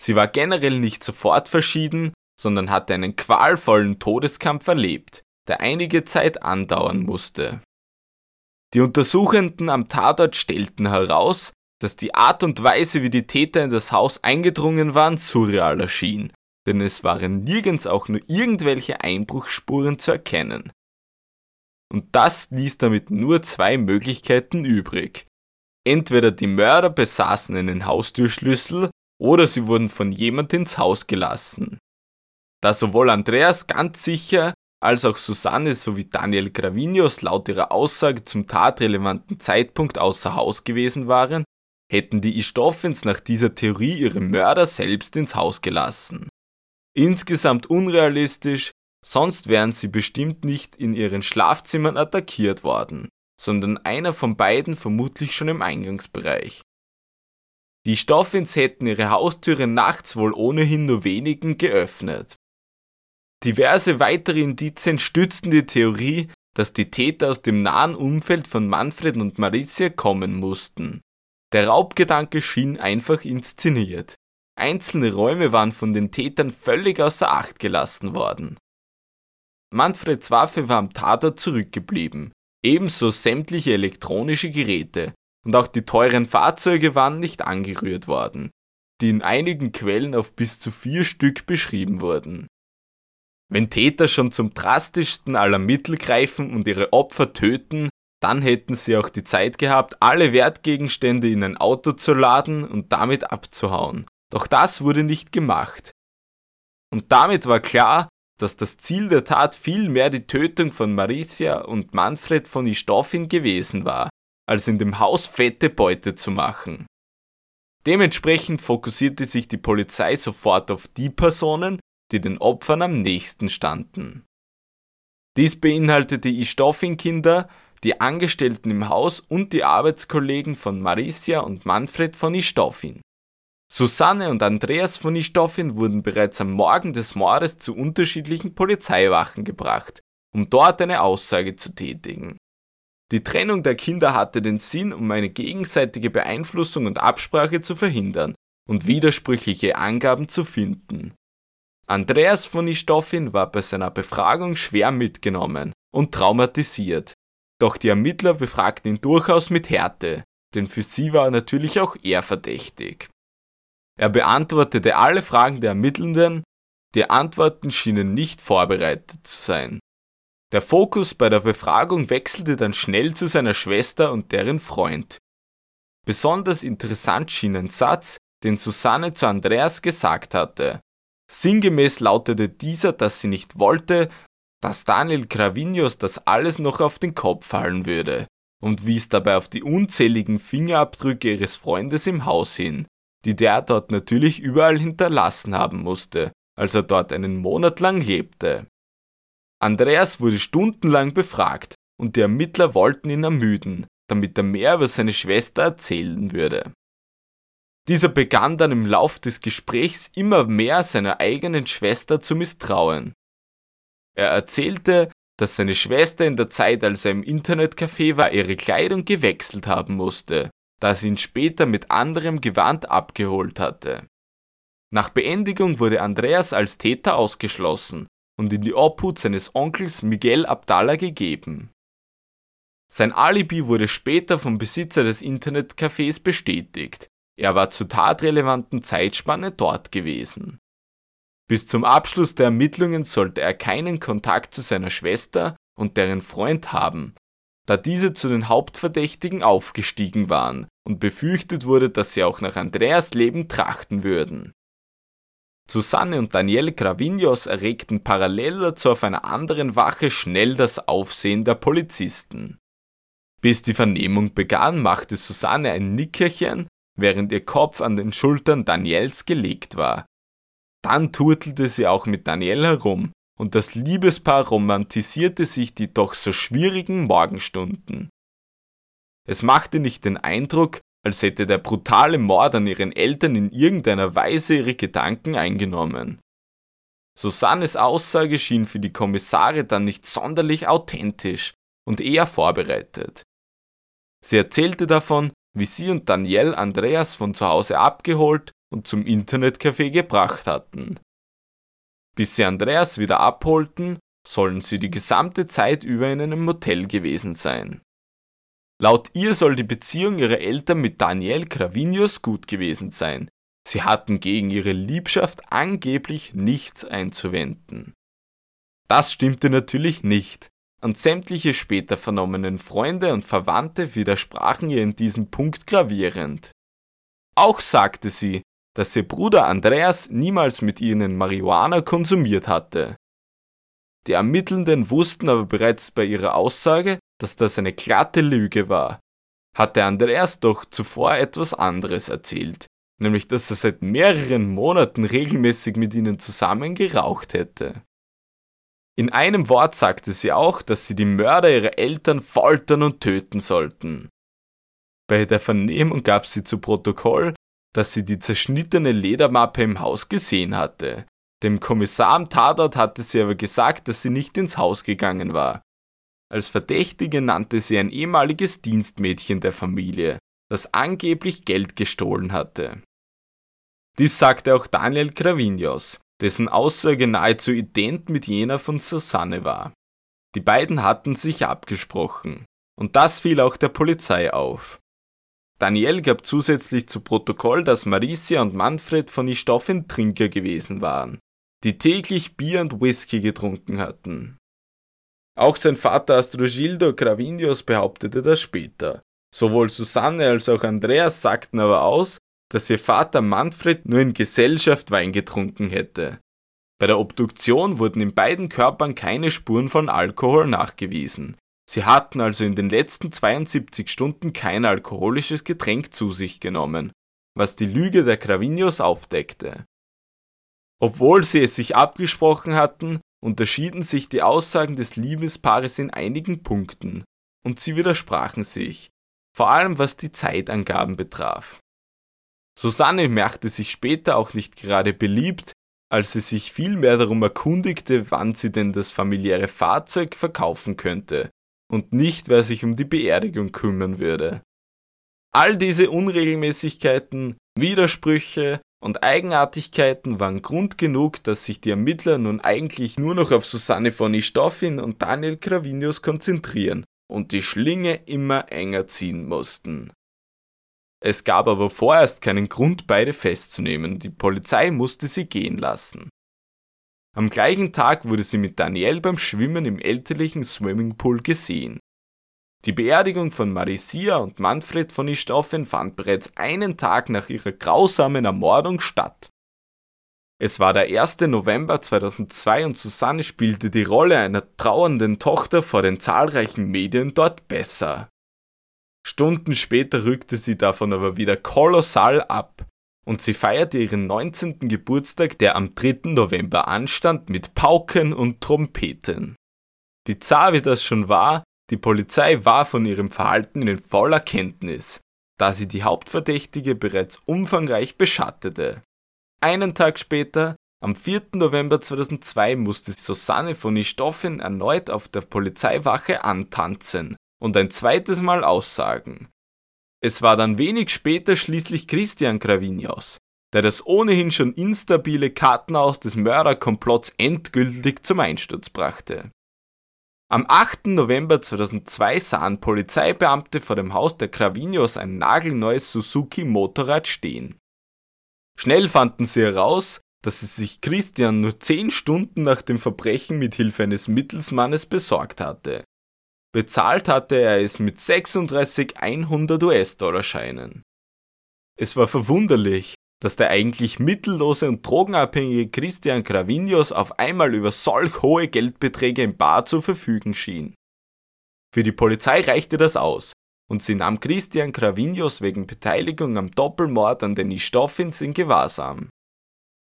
Sie war generell nicht sofort verschieden, sondern hatte einen qualvollen Todeskampf erlebt, der einige Zeit andauern musste. Die Untersuchenden am Tatort stellten heraus, dass die Art und Weise, wie die Täter in das Haus eingedrungen waren, surreal erschien denn es waren nirgends auch nur irgendwelche Einbruchsspuren zu erkennen. und das ließ damit nur zwei Möglichkeiten übrig. Entweder die Mörder besaßen einen Haustürschlüssel oder sie wurden von jemand ins Haus gelassen. Da sowohl Andreas ganz sicher als auch Susanne sowie Daniel Gravinius laut ihrer Aussage zum tatrelevanten Zeitpunkt außer Haus gewesen waren, hätten die Istoffens nach dieser Theorie ihre Mörder selbst ins Haus gelassen. Insgesamt unrealistisch, sonst wären sie bestimmt nicht in ihren Schlafzimmern attackiert worden, sondern einer von beiden vermutlich schon im Eingangsbereich. Die Stoffins hätten ihre Haustüre nachts wohl ohnehin nur wenigen geöffnet. Diverse weitere Indizien stützten die Theorie, dass die Täter aus dem nahen Umfeld von Manfred und Maricia kommen mussten. Der Raubgedanke schien einfach inszeniert. Einzelne Räume waren von den Tätern völlig außer Acht gelassen worden. Manfreds Waffe war am Tatort zurückgeblieben, ebenso sämtliche elektronische Geräte, und auch die teuren Fahrzeuge waren nicht angerührt worden, die in einigen Quellen auf bis zu vier Stück beschrieben wurden. Wenn Täter schon zum drastischsten aller Mittel greifen und ihre Opfer töten, dann hätten sie auch die Zeit gehabt, alle Wertgegenstände in ein Auto zu laden und damit abzuhauen. Doch das wurde nicht gemacht. Und damit war klar, dass das Ziel der Tat vielmehr die Tötung von Maricia und Manfred von Istoffin gewesen war, als in dem Haus fette Beute zu machen. Dementsprechend fokussierte sich die Polizei sofort auf die Personen, die den Opfern am nächsten standen. Dies beinhaltete Istoffin-Kinder, die Angestellten im Haus und die Arbeitskollegen von Maricia und Manfred von Istoffin. Susanne und Andreas von Istoffin wurden bereits am Morgen des Mordes zu unterschiedlichen Polizeiwachen gebracht, um dort eine Aussage zu tätigen. Die Trennung der Kinder hatte den Sinn, um eine gegenseitige Beeinflussung und Absprache zu verhindern und widersprüchliche Angaben zu finden. Andreas von Istoffin war bei seiner Befragung schwer mitgenommen und traumatisiert, doch die Ermittler befragten ihn durchaus mit Härte, denn für sie war natürlich auch er verdächtig. Er beantwortete alle Fragen der Ermittelnden, die Antworten schienen nicht vorbereitet zu sein. Der Fokus bei der Befragung wechselte dann schnell zu seiner Schwester und deren Freund. Besonders interessant schien ein Satz, den Susanne zu Andreas gesagt hatte. Sinngemäß lautete dieser, dass sie nicht wollte, dass Daniel Gravinius das alles noch auf den Kopf fallen würde und wies dabei auf die unzähligen Fingerabdrücke ihres Freundes im Haus hin, die der dort natürlich überall hinterlassen haben musste, als er dort einen Monat lang lebte. Andreas wurde stundenlang befragt und die Ermittler wollten ihn ermüden, damit er mehr über seine Schwester erzählen würde. Dieser begann dann im Lauf des Gesprächs immer mehr seiner eigenen Schwester zu misstrauen er erzählte, dass seine Schwester in der Zeit, als er im Internetcafé war, ihre Kleidung gewechselt haben musste, da sie ihn später mit anderem Gewand abgeholt hatte. Nach Beendigung wurde Andreas als Täter ausgeschlossen und in die Obhut seines Onkels Miguel Abdallah gegeben. Sein Alibi wurde später vom Besitzer des Internetcafés bestätigt. Er war zur tatrelevanten Zeitspanne dort gewesen. Bis zum Abschluss der Ermittlungen sollte er keinen Kontakt zu seiner Schwester und deren Freund haben, da diese zu den Hauptverdächtigen aufgestiegen waren und befürchtet wurde, dass sie auch nach Andreas Leben trachten würden. Susanne und Daniel Gravinios erregten parallel dazu auf einer anderen Wache schnell das Aufsehen der Polizisten. Bis die Vernehmung begann, machte Susanne ein Nickerchen, während ihr Kopf an den Schultern Daniels gelegt war, dann turtelte sie auch mit Daniel herum, und das Liebespaar romantisierte sich die doch so schwierigen Morgenstunden. Es machte nicht den Eindruck, als hätte der brutale Mord an ihren Eltern in irgendeiner Weise ihre Gedanken eingenommen. Susannes Aussage schien für die Kommissare dann nicht sonderlich authentisch und eher vorbereitet. Sie erzählte davon, wie sie und Daniel Andreas von zu Hause abgeholt und zum Internetcafé gebracht hatten. Bis sie Andreas wieder abholten, sollen sie die gesamte Zeit über in einem Motel gewesen sein. Laut ihr soll die Beziehung ihrer Eltern mit Daniel Gravinius gut gewesen sein. Sie hatten gegen ihre Liebschaft angeblich nichts einzuwenden. Das stimmte natürlich nicht. und sämtliche später vernommenen Freunde und Verwandte widersprachen ihr in diesem Punkt gravierend. Auch sagte sie, dass ihr Bruder Andreas niemals mit ihnen Marihuana konsumiert hatte. Die Ermittelnden wussten aber bereits bei ihrer Aussage, dass das eine glatte Lüge war. Hatte Andreas doch zuvor etwas anderes erzählt, nämlich dass er seit mehreren Monaten regelmäßig mit ihnen zusammen geraucht hätte. In einem Wort sagte sie auch, dass sie die Mörder ihrer Eltern foltern und töten sollten. Bei der Vernehmung gab sie zu Protokoll, dass sie die zerschnittene Ledermappe im Haus gesehen hatte. Dem Kommissar am Tatort hatte sie aber gesagt, dass sie nicht ins Haus gegangen war. Als Verdächtige nannte sie ein ehemaliges Dienstmädchen der Familie, das angeblich Geld gestohlen hatte. Dies sagte auch Daniel Gravinios, dessen Aussage nahezu ident mit jener von Susanne war. Die beiden hatten sich abgesprochen, und das fiel auch der Polizei auf. Daniel gab zusätzlich zu Protokoll, dass Maricia und Manfred von Istoffen Trinker gewesen waren, die täglich Bier und Whisky getrunken hatten. Auch sein Vater Astrogildo Gravinius behauptete das später. Sowohl Susanne als auch Andreas sagten aber aus, dass ihr Vater Manfred nur in Gesellschaft Wein getrunken hätte. Bei der Obduktion wurden in beiden Körpern keine Spuren von Alkohol nachgewiesen, Sie hatten also in den letzten 72 Stunden kein alkoholisches Getränk zu sich genommen, was die Lüge der Gravinios aufdeckte. Obwohl sie es sich abgesprochen hatten, unterschieden sich die Aussagen des Liebespaares in einigen Punkten, und sie widersprachen sich, vor allem was die Zeitangaben betraf. Susanne machte sich später auch nicht gerade beliebt, als sie sich vielmehr darum erkundigte, wann sie denn das familiäre Fahrzeug verkaufen könnte, und nicht, wer sich um die Beerdigung kümmern würde. All diese Unregelmäßigkeiten, Widersprüche und Eigenartigkeiten waren Grund genug, dass sich die Ermittler nun eigentlich nur noch auf Susanne von Istoffin und Daniel Gravinius konzentrieren und die Schlinge immer enger ziehen mussten. Es gab aber vorerst keinen Grund, beide festzunehmen, die Polizei musste sie gehen lassen. Am gleichen Tag wurde sie mit Danielle beim Schwimmen im elterlichen Swimmingpool gesehen. Die Beerdigung von Marisia und Manfred von Istoffen fand bereits einen Tag nach ihrer grausamen Ermordung statt. Es war der 1. November 2002 und Susanne spielte die Rolle einer trauernden Tochter vor den zahlreichen Medien dort besser. Stunden später rückte sie davon aber wieder kolossal ab und sie feierte ihren 19. Geburtstag, der am 3. November anstand, mit Pauken und Trompeten. Bizarr wie das schon war, die Polizei war von ihrem Verhalten in voller Kenntnis, da sie die Hauptverdächtige bereits umfangreich beschattete. Einen Tag später, am 4. November 2002, musste Susanne von Istoffen erneut auf der Polizeiwache antanzen und ein zweites Mal aussagen. Es war dann wenig später schließlich Christian Gravinius, der das ohnehin schon instabile Kartenhaus des Mörderkomplotts endgültig zum Einsturz brachte. Am 8. November 2002 sahen Polizeibeamte vor dem Haus der Gravinios ein nagelneues Suzuki Motorrad stehen. Schnell fanden sie heraus, dass es sich Christian nur zehn Stunden nach dem Verbrechen mit Hilfe eines Mittelsmannes besorgt hatte Bezahlt hatte er es mit 36 100 US-Dollar Scheinen. Es war verwunderlich, dass der eigentlich mittellose und drogenabhängige Christian Gravinius auf einmal über solch hohe Geldbeträge im Bar zu verfügen schien. Für die Polizei reichte das aus, und sie nahm Christian Gravinius wegen Beteiligung am Doppelmord an den Istoffins in Gewahrsam.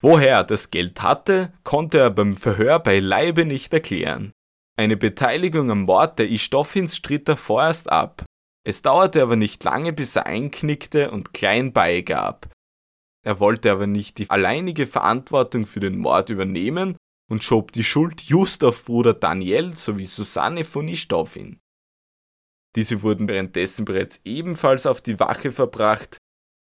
Woher er das Geld hatte, konnte er beim Verhör beileibe nicht erklären. Eine Beteiligung am Mord der Istoffins stritt er vorerst ab. Es dauerte aber nicht lange, bis er einknickte und klein beigab. Er wollte aber nicht die alleinige Verantwortung für den Mord übernehmen und schob die Schuld just auf Bruder Daniel sowie Susanne von Istoffin. Diese wurden währenddessen bereits ebenfalls auf die Wache verbracht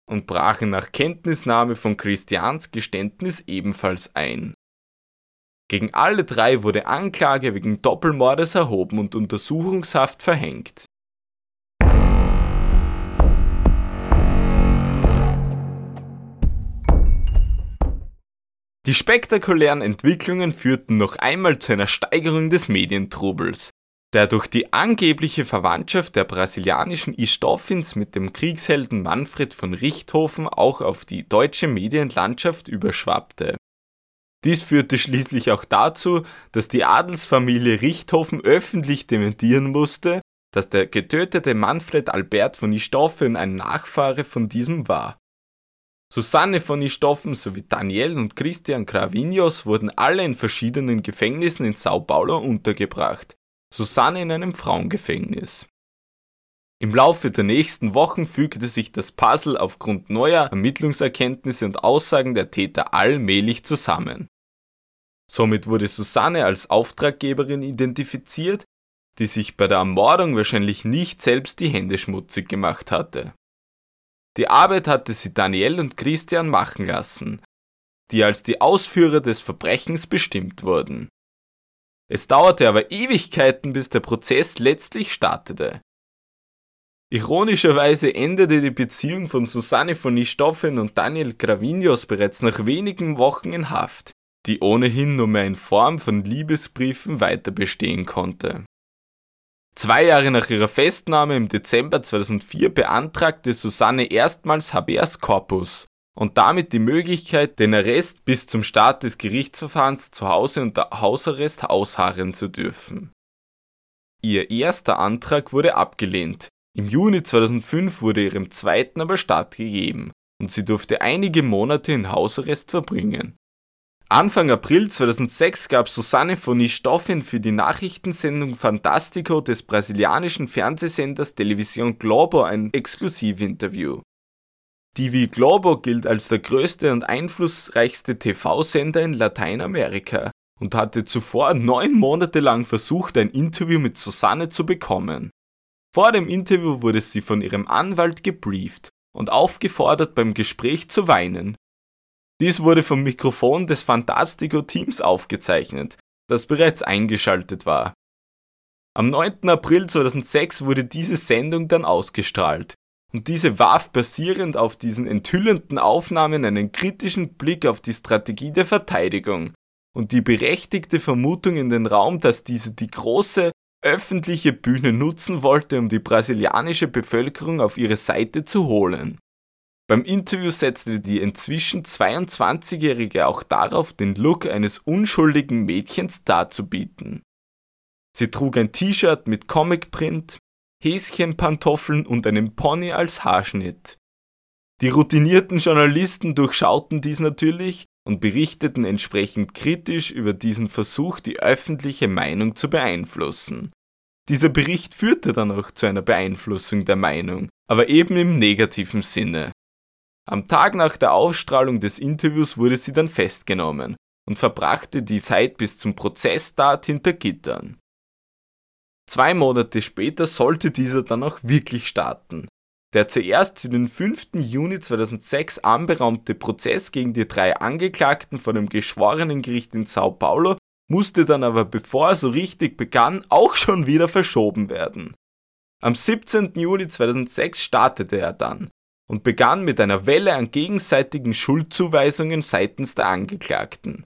und brachen nach Kenntnisnahme von Christians Geständnis ebenfalls ein. Gegen alle drei wurde Anklage wegen Doppelmordes erhoben und Untersuchungshaft verhängt. Die spektakulären Entwicklungen führten noch einmal zu einer Steigerung des Medientrubels. der durch die angebliche Verwandtschaft der brasilianischen Istoffins mit dem Kriegshelden Manfred von Richthofen auch auf die deutsche Medienlandschaft überschwappte. Dies führte schließlich auch dazu, dass die Adelsfamilie Richthofen öffentlich dementieren musste, dass der getötete Manfred Albert von Istoffen ein Nachfahre von diesem war. Susanne von Istoffen sowie Daniel und Christian Cravinios wurden alle in verschiedenen Gefängnissen in Sao Paulo untergebracht, Susanne in einem Frauengefängnis. Im Laufe der nächsten Wochen fügte sich das Puzzle aufgrund neuer Ermittlungserkenntnisse und Aussagen der Täter allmählich zusammen. Somit wurde Susanne als Auftraggeberin identifiziert, die sich bei der Ermordung wahrscheinlich nicht selbst die Hände schmutzig gemacht hatte. Die Arbeit hatte sie Daniel und Christian machen lassen, die als die Ausführer des Verbrechens bestimmt wurden. Es dauerte aber Ewigkeiten, bis der Prozess letztlich startete. Ironischerweise endete die Beziehung von Susanne von Nistoffen und Daniel Gravinius bereits nach wenigen Wochen in Haft, die ohnehin nur mehr in Form von Liebesbriefen weiter bestehen konnte. Zwei Jahre nach ihrer Festnahme im Dezember 2004 beantragte Susanne erstmals Habeas Corpus, und damit die Möglichkeit, den Arrest bis zum Start des Gerichtsverfahrens zu Hause unter Hausarrest ausharren zu dürfen. Ihr erster Antrag wurde abgelehnt. Im Juni 2005 wurde ihrem zweiten aber stattgegeben und sie durfte einige Monate in Hausarrest verbringen. Anfang April 2006 gab Susanne Foni Stoffin für die Nachrichtensendung Fantastico des brasilianischen Fernsehsenders Television Globo ein Exklusivinterview. TV Globo gilt als der größte und einflussreichste TV-Sender in Lateinamerika und hatte zuvor neun Monate lang versucht, ein Interview mit Susanne zu bekommen. Vor dem Interview wurde sie von ihrem Anwalt gebrieft und aufgefordert, beim Gespräch zu weinen. Dies wurde vom Mikrofon des Fantastico-Teams aufgezeichnet, das bereits eingeschaltet war. Am 9. April 2006 wurde diese Sendung dann ausgestrahlt und diese warf basierend auf diesen enthüllenden Aufnahmen einen kritischen Blick auf die Strategie der Verteidigung und die berechtigte Vermutung in den Raum, dass diese die große öffentliche Bühne nutzen wollte, um die brasilianische Bevölkerung auf ihre Seite zu holen. Beim Interview setzte die inzwischen 22-Jährige auch darauf, den Look eines unschuldigen Mädchens darzubieten. Sie trug ein T-Shirt mit Comicprint, Häschenpantoffeln und einem Pony als Haarschnitt. Die routinierten Journalisten durchschauten dies natürlich und berichteten entsprechend kritisch über diesen Versuch, die öffentliche Meinung zu beeinflussen. Dieser Bericht führte dann auch zu einer Beeinflussung der Meinung, aber eben im negativen Sinne. Am Tag nach der Ausstrahlung des Interviews wurde sie dann festgenommen und verbrachte die Zeit bis zum Prozessstart hinter Gittern. Zwei Monate später sollte dieser dann auch wirklich starten. Der zuerst für den 5. Juni 2006 anberaumte Prozess gegen die drei Angeklagten vor dem Geschworenengericht in Sao Paulo musste dann aber bevor er so richtig begann auch schon wieder verschoben werden. Am 17. Juli 2006 startete er dann und begann mit einer Welle an gegenseitigen Schuldzuweisungen seitens der Angeklagten.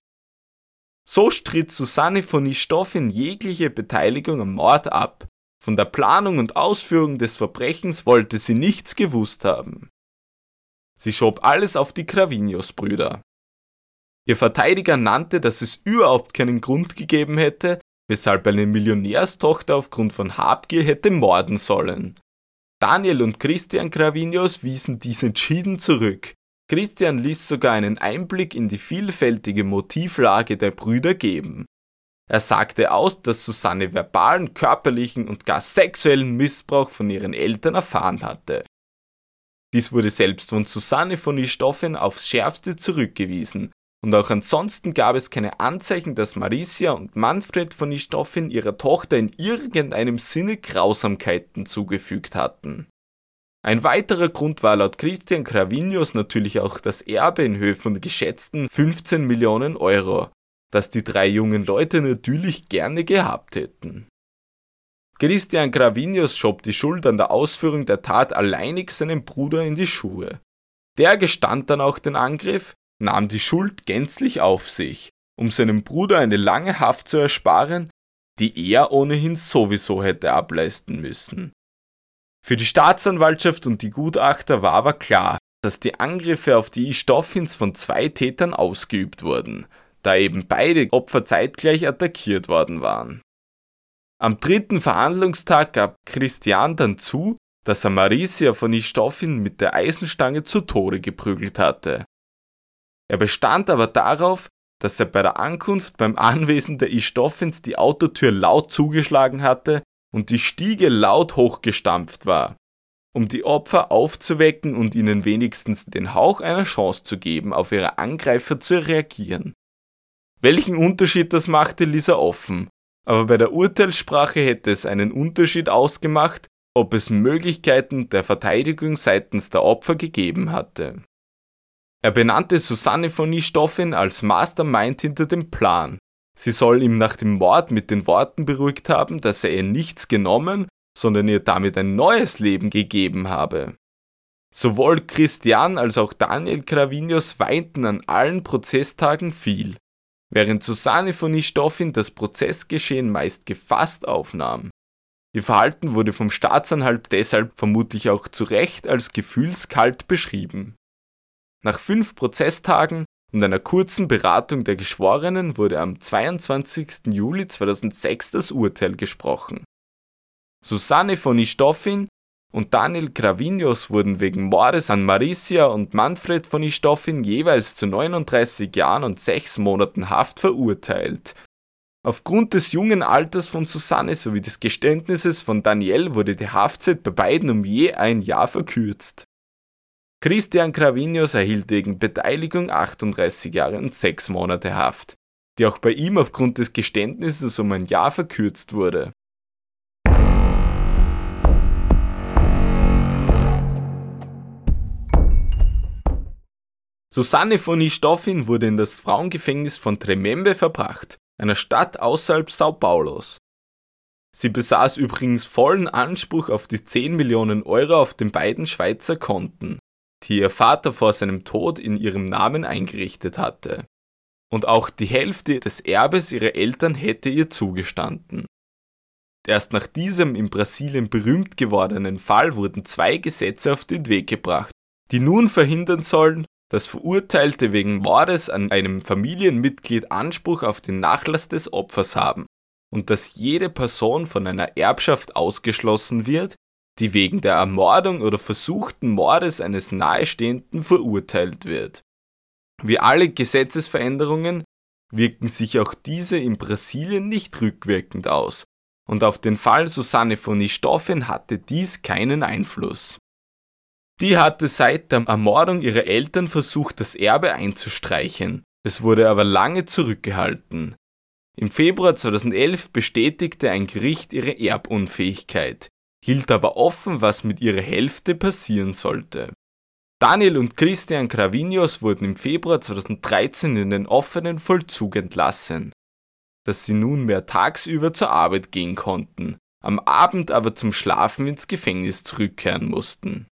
So stritt Susanne von Istoff in jegliche Beteiligung am Mord ab. Von der Planung und Ausführung des Verbrechens wollte sie nichts gewusst haben. Sie schob alles auf die Cravinius-Brüder. Ihr Verteidiger nannte, dass es überhaupt keinen Grund gegeben hätte, weshalb eine Millionärstochter aufgrund von Habgier hätte morden sollen. Daniel und Christian Cravinius wiesen dies entschieden zurück Christian ließ sogar einen Einblick in die vielfältige Motivlage der Brüder geben. Er sagte aus, dass Susanne verbalen, körperlichen und gar sexuellen Missbrauch von ihren Eltern erfahren hatte. Dies wurde selbst von Susanne von Istoffen aufs schärfste zurückgewiesen, und auch ansonsten gab es keine Anzeichen, dass Maricia und Manfred von Istoffen ihrer Tochter in irgendeinem Sinne Grausamkeiten zugefügt hatten. Ein weiterer Grund war laut Christian Cravinius natürlich auch das Erbe in Höhe von geschätzten 15 Millionen Euro, das die drei jungen Leute natürlich gerne gehabt hätten. Christian Gravinius schob die Schuld an der Ausführung der Tat alleinig seinem Bruder in die Schuhe. Der gestand dann auch den Angriff, nahm die Schuld gänzlich auf sich, um seinem Bruder eine lange Haft zu ersparen die er ohnehin sowieso hätte ableisten müssen. Für die Staatsanwaltschaft und die Gutachter war aber klar, dass die Angriffe auf die Istoffins von zwei Tätern ausgeübt wurden, da eben beide Opfer zeitgleich attackiert worden waren. Am dritten Verhandlungstag gab Christian dann zu, dass er Marisia von Istoffin mit der Eisenstange zu Tode geprügelt hatte. Er bestand aber darauf, dass er bei der Ankunft beim Anwesen der Istoffins die Autotür laut zugeschlagen hatte und die Stiege laut hochgestampft war, um die Opfer aufzuwecken und ihnen wenigstens den Hauch einer Chance zu geben, auf ihre Angreifer zu reagieren. Welchen Unterschied das machte, ließ er offen, aber bei der Urteilssprache hätte es einen Unterschied ausgemacht, ob es Möglichkeiten der Verteidigung seitens der Opfer gegeben hatte. Er benannte Susanne von Nistoffin als Mastermind hinter dem Plan. Sie soll ihm nach dem Mord mit den Worten beruhigt haben, dass er ihr nichts genommen, sondern ihr damit ein neues Leben gegeben habe. Sowohl Christian als auch Daniel Gravinius weinten an allen Prozesstagen viel, während Susanne von Nistoffin das Prozessgeschehen meist gefasst aufnahm. Ihr Verhalten wurde vom Staatsanwalt deshalb vermutlich auch zu Recht als gefühlskalt beschrieben. Nach fünf Prozesstagen und einer kurzen Beratung der Geschworenen wurde am 22. Juli 2006 das Urteil gesprochen. Susanne von Istoffin und Daniel Gravinius wurden wegen Mordes an Maricia und Manfred von Istoffin jeweils zu 39 Jahren und 6 Monaten Haft verurteilt Aufgrund des jungen Alters von Susanne sowie des Geständnisses von Daniel wurde die Haftzeit bei beiden um je ein Jahr verkürzt. Christian Gravinius erhielt wegen Beteiligung 38 Jahre und 6 Monate Haft, die auch bei ihm aufgrund des Geständnisses um ein Jahr verkürzt wurde. Susanne von Istoffin wurde in das Frauengefängnis von Tremembe verbracht einer Stadt außerhalb Sao Paulos. Sie besaß übrigens vollen Anspruch auf die 10 Millionen Euro auf den beiden Schweizer Konten, die ihr Vater vor seinem Tod in ihrem Namen eingerichtet hatte. Und auch die Hälfte des Erbes ihrer Eltern hätte ihr zugestanden. Erst nach diesem in Brasilien berühmt gewordenen Fall wurden zwei Gesetze auf den Weg gebracht, die nun verhindern sollen, dass Verurteilte wegen Mordes an einem Familienmitglied Anspruch auf den Nachlass des Opfers haben und dass jede Person von einer Erbschaft ausgeschlossen wird, die wegen der Ermordung oder versuchten Mordes eines Nahestehenden verurteilt wird. Wie alle Gesetzesveränderungen wirken sich auch diese in Brasilien nicht rückwirkend aus, und auf den Fall Susanne von Istoffen hatte dies keinen Einfluss. Die hatte seit der Ermordung ihrer Eltern versucht, das Erbe einzustreichen. Es wurde aber lange zurückgehalten. Im Februar 2011 bestätigte ein Gericht ihre Erbunfähigkeit, hielt aber offen, was mit ihrer Hälfte passieren sollte. Daniel und Christian Gravinius wurden im Februar 2013 in den offenen Vollzug entlassen, dass sie nunmehr tagsüber zur Arbeit gehen konnten, am Abend aber zum Schlafen ins Gefängnis zurückkehren mussten.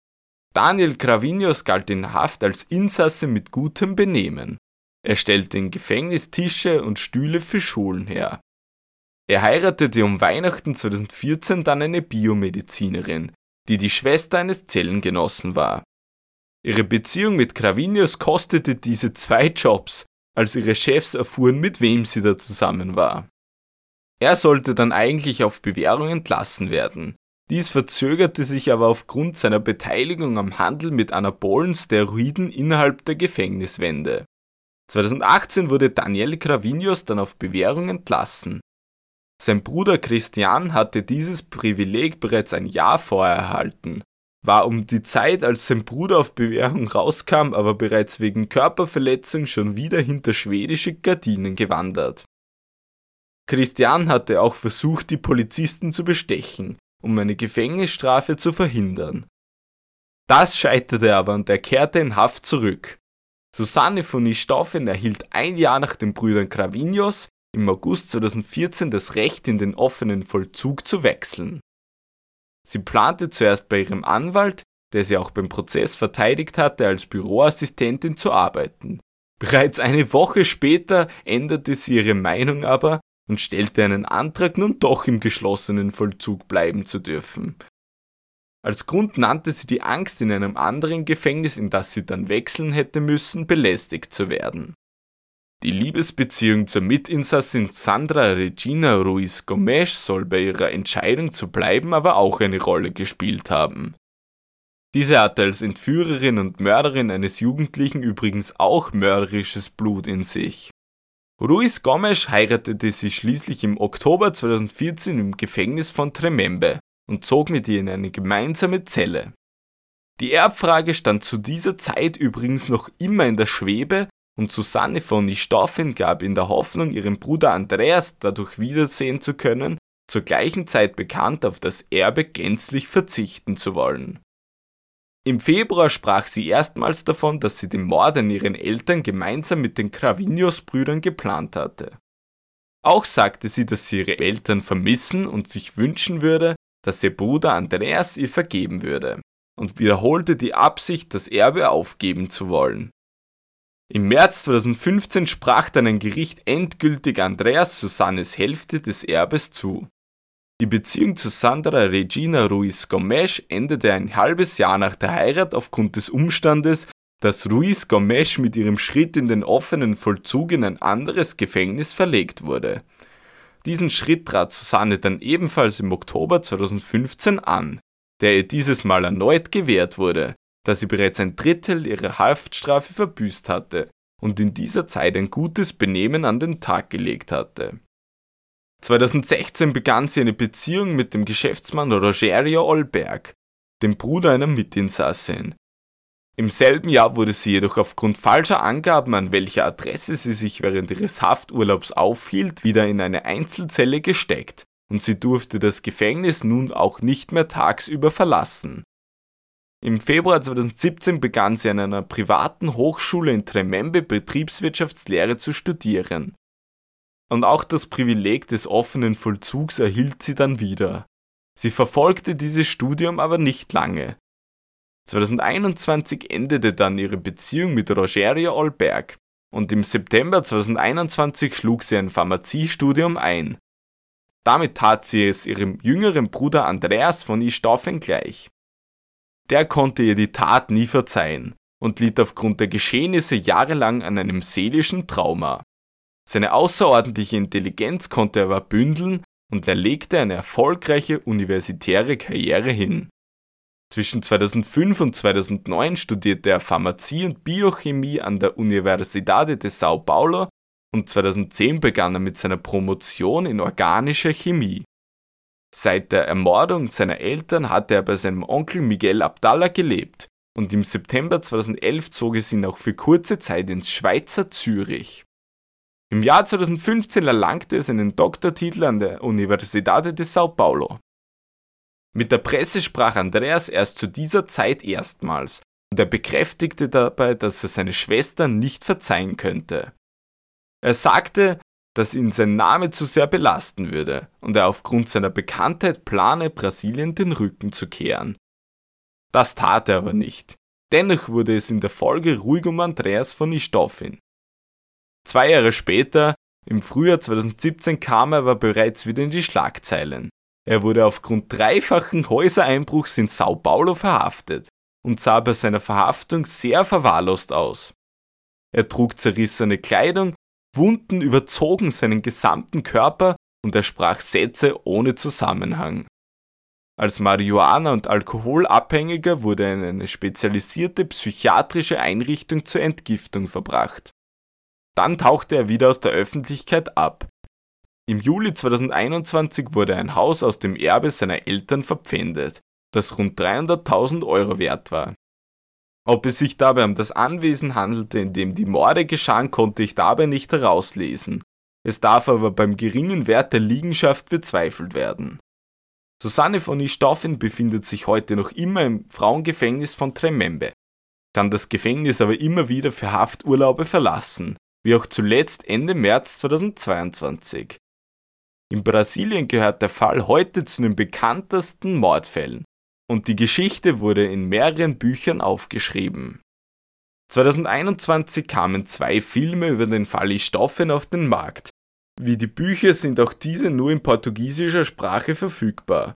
Daniel Gravinius galt in Haft als Insasse mit gutem Benehmen. Er stellte in Gefängnis Tische und Stühle für Schulen her. Er heiratete um Weihnachten 2014 dann eine Biomedizinerin, die die Schwester eines Zellengenossen war. Ihre Beziehung mit Gravinius kostete diese zwei Jobs, als ihre Chefs erfuhren, mit wem sie da zusammen war. Er sollte dann eigentlich auf Bewährung entlassen werden, dies verzögerte sich aber aufgrund seiner Beteiligung am Handel mit anabolen Steroiden innerhalb der Gefängniswände. 2018 wurde Daniel Gravinius dann auf Bewährung entlassen. Sein Bruder Christian hatte dieses Privileg bereits ein Jahr vorher erhalten, war um die Zeit, als sein Bruder auf Bewährung rauskam, aber bereits wegen Körperverletzung schon wieder hinter schwedische Gardinen gewandert. Christian hatte auch versucht, die Polizisten zu bestechen, um eine Gefängnisstrafe zu verhindern. Das scheiterte aber und er kehrte in Haft zurück. Susanne von Nistoffen erhielt ein Jahr nach den Brüdern Gravinius im August 2014 das Recht, in den offenen Vollzug zu wechseln. Sie plante zuerst bei ihrem Anwalt, der sie auch beim Prozess verteidigt hatte, als Büroassistentin zu arbeiten. Bereits eine Woche später änderte sie ihre Meinung aber und stellte einen Antrag, nun doch im geschlossenen Vollzug bleiben zu dürfen. Als Grund nannte sie die Angst, in einem anderen Gefängnis, in das sie dann wechseln hätte müssen, belästigt zu werden. Die Liebesbeziehung zur Mitinsassin Sandra Regina Ruiz Gomes soll bei ihrer Entscheidung zu bleiben aber auch eine Rolle gespielt haben. Diese hatte als Entführerin und Mörderin eines Jugendlichen übrigens auch mörderisches Blut in sich. Ruiz Gomes heiratete sie schließlich im Oktober 2014 im Gefängnis von Tremembe und zog mit ihr in eine gemeinsame Zelle. Die Erbfrage stand zu dieser Zeit übrigens noch immer in der Schwebe und Susanne von Nistoffen gab in der Hoffnung, ihren Bruder Andreas dadurch wiedersehen zu können, zur gleichen Zeit bekannt, auf das Erbe gänzlich verzichten zu wollen. Im Februar sprach sie erstmals davon, dass sie den Mord an ihren Eltern gemeinsam mit den Cravinhos-Brüdern geplant hatte. Auch sagte sie, dass sie ihre Eltern vermissen und sich wünschen würde, dass ihr Bruder Andreas ihr vergeben würde, und wiederholte die Absicht, das Erbe aufgeben zu wollen. Im März 2015 sprach dann ein Gericht endgültig Andreas Susannes Hälfte des Erbes zu. Die Beziehung zu Sandra Regina Ruiz Gomes endete ein halbes Jahr nach der Heirat aufgrund des Umstandes, dass Ruiz Gomes mit ihrem Schritt in den offenen Vollzug in ein anderes Gefängnis verlegt wurde. Diesen Schritt trat Susanne dann ebenfalls im Oktober 2015 an, der ihr dieses Mal erneut gewährt wurde, da sie bereits ein Drittel ihrer Haftstrafe verbüßt hatte und in dieser Zeit ein gutes Benehmen an den Tag gelegt hatte. 2016 begann sie eine Beziehung mit dem Geschäftsmann Rogerio Olberg, dem Bruder einer Mitinsassin. Im selben Jahr wurde sie jedoch aufgrund falscher Angaben, an welcher Adresse sie sich während ihres Hafturlaubs aufhielt, wieder in eine Einzelzelle gesteckt und sie durfte das Gefängnis nun auch nicht mehr tagsüber verlassen. Im Februar 2017 begann sie an einer privaten Hochschule in Tremembe Betriebswirtschaftslehre zu studieren und auch das Privileg des offenen Vollzugs erhielt sie dann wieder. Sie verfolgte dieses Studium aber nicht lange. 2021 endete dann ihre Beziehung mit Rogerio Olberg und im September 2021 schlug sie ein Pharmaziestudium ein. Damit tat sie es ihrem jüngeren Bruder Andreas von Istaufen gleich. Der konnte ihr die Tat nie verzeihen und litt aufgrund der Geschehnisse jahrelang an einem seelischen Trauma. Seine außerordentliche Intelligenz konnte er aber bündeln und er legte eine erfolgreiche universitäre Karriere hin. Zwischen 2005 und 2009 studierte er Pharmazie und Biochemie an der Universidade de São Paulo und 2010 begann er mit seiner Promotion in organischer Chemie. Seit der Ermordung seiner Eltern hatte er bei seinem Onkel Miguel Abdallah gelebt und im September 2011 zog es ihn auch für kurze Zeit ins Schweizer Zürich. Im Jahr 2015 erlangte es einen Doktortitel an der Universidade de São Paulo. Mit der Presse sprach Andreas erst zu dieser Zeit erstmals und er bekräftigte dabei, dass er seine Schwester nicht verzeihen könnte. Er sagte, dass ihn sein Name zu sehr belasten würde und er aufgrund seiner Bekanntheit plane, Brasilien den Rücken zu kehren. Das tat er aber nicht. Dennoch wurde es in der Folge ruhig um Andreas von Istoffin. Zwei Jahre später, im Frühjahr 2017, kam er aber bereits wieder in die Schlagzeilen. Er wurde aufgrund dreifachen Häusereinbruchs in Sao Paulo verhaftet und sah bei seiner Verhaftung sehr verwahrlost aus. Er trug zerrissene Kleidung, Wunden überzogen seinen gesamten Körper und er sprach Sätze ohne Zusammenhang. Als Marihuana- und Alkoholabhängiger wurde er in eine spezialisierte psychiatrische Einrichtung zur Entgiftung verbracht. Dann tauchte er wieder aus der Öffentlichkeit ab. Im Juli 2021 wurde ein Haus aus dem Erbe seiner Eltern verpfändet, das rund 300.000 Euro wert war. Ob es sich dabei um das Anwesen handelte, in dem die Morde geschahen, konnte ich dabei nicht herauslesen. Es darf aber beim geringen Wert der Liegenschaft bezweifelt werden. Susanne von Istoffen befindet sich heute noch immer im Frauengefängnis von Tremembe, kann das Gefängnis aber immer wieder für Hafturlaube verlassen, wie auch zuletzt Ende März 2022. In Brasilien gehört der Fall heute zu den bekanntesten Mordfällen und die Geschichte wurde in mehreren Büchern aufgeschrieben. 2021 kamen zwei Filme über den Fall Istoffen auf den Markt. wie die Bücher sind auch diese nur in portugiesischer Sprache verfügbar.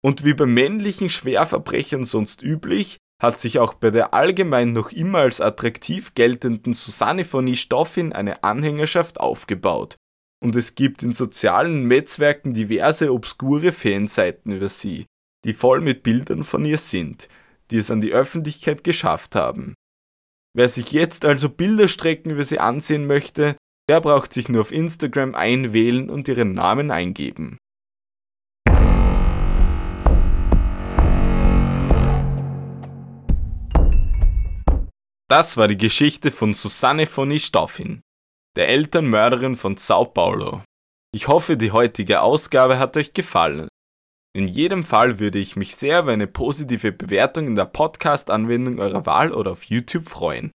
Und wie bei männlichen Schwerverbrechern sonst üblich, hat sich auch bei der allgemein noch immer als attraktiv geltenden Susanne von Istoffin eine Anhängerschaft aufgebaut. Und es gibt in sozialen Netzwerken diverse obskure Fanseiten über sie, die voll mit Bildern von ihr sind, die es an die Öffentlichkeit geschafft haben. Wer sich jetzt also Bilderstrecken über sie ansehen möchte, der braucht sich nur auf Instagram einwählen und ihren Namen eingeben. Das war die Geschichte von Susanne von Istoffin, der Elternmörderin von Sao Paulo. Ich hoffe, die heutige Ausgabe hat euch gefallen. In jedem Fall würde ich mich sehr über eine positive Bewertung in der Podcast-Anwendung eurer Wahl oder auf YouTube freuen.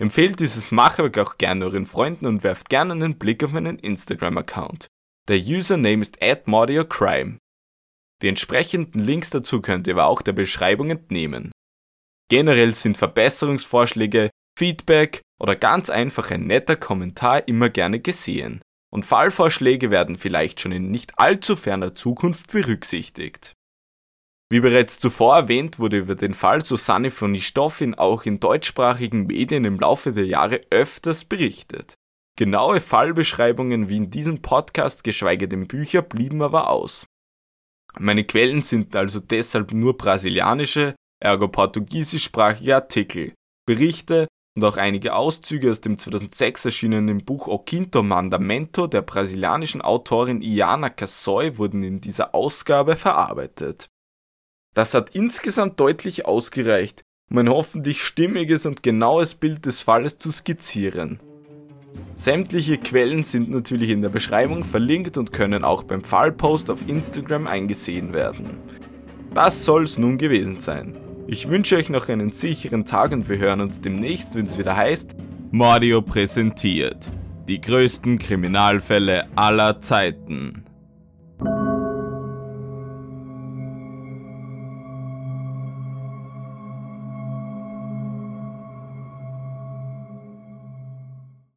Empfehlt dieses Machwerk auch gerne euren Freunden und werft gerne einen Blick auf meinen Instagram-Account. Der Username ist @mordiocrime. Die entsprechenden Links dazu könnt ihr aber auch der Beschreibung entnehmen. Generell sind Verbesserungsvorschläge, Feedback oder ganz einfach ein netter Kommentar immer gerne gesehen. Und Fallvorschläge werden vielleicht schon in nicht allzu ferner Zukunft berücksichtigt. Wie bereits zuvor erwähnt, wurde über den Fall Susanne von Nistoffin auch in deutschsprachigen Medien im Laufe der Jahre öfters berichtet. Genaue Fallbeschreibungen wie in diesem Podcast, geschweige denn Bücher, blieben aber aus. Meine Quellen sind also deshalb nur brasilianische, ergo portugiesischsprachige Artikel, Berichte und auch einige Auszüge aus dem 2006 erschienenen Buch O Quinto Mandamento der brasilianischen Autorin Iana Cassoy wurden in dieser Ausgabe verarbeitet. Das hat insgesamt deutlich ausgereicht, um ein hoffentlich stimmiges und genaues Bild des Falles zu skizzieren. Sämtliche Quellen sind natürlich in der Beschreibung verlinkt und können auch beim Fallpost auf Instagram eingesehen werden. Das soll's nun gewesen sein. Ich wünsche euch noch einen sicheren Tag und wir hören uns demnächst, wenn es wieder heißt Mordio präsentiert. Die größten Kriminalfälle aller Zeiten.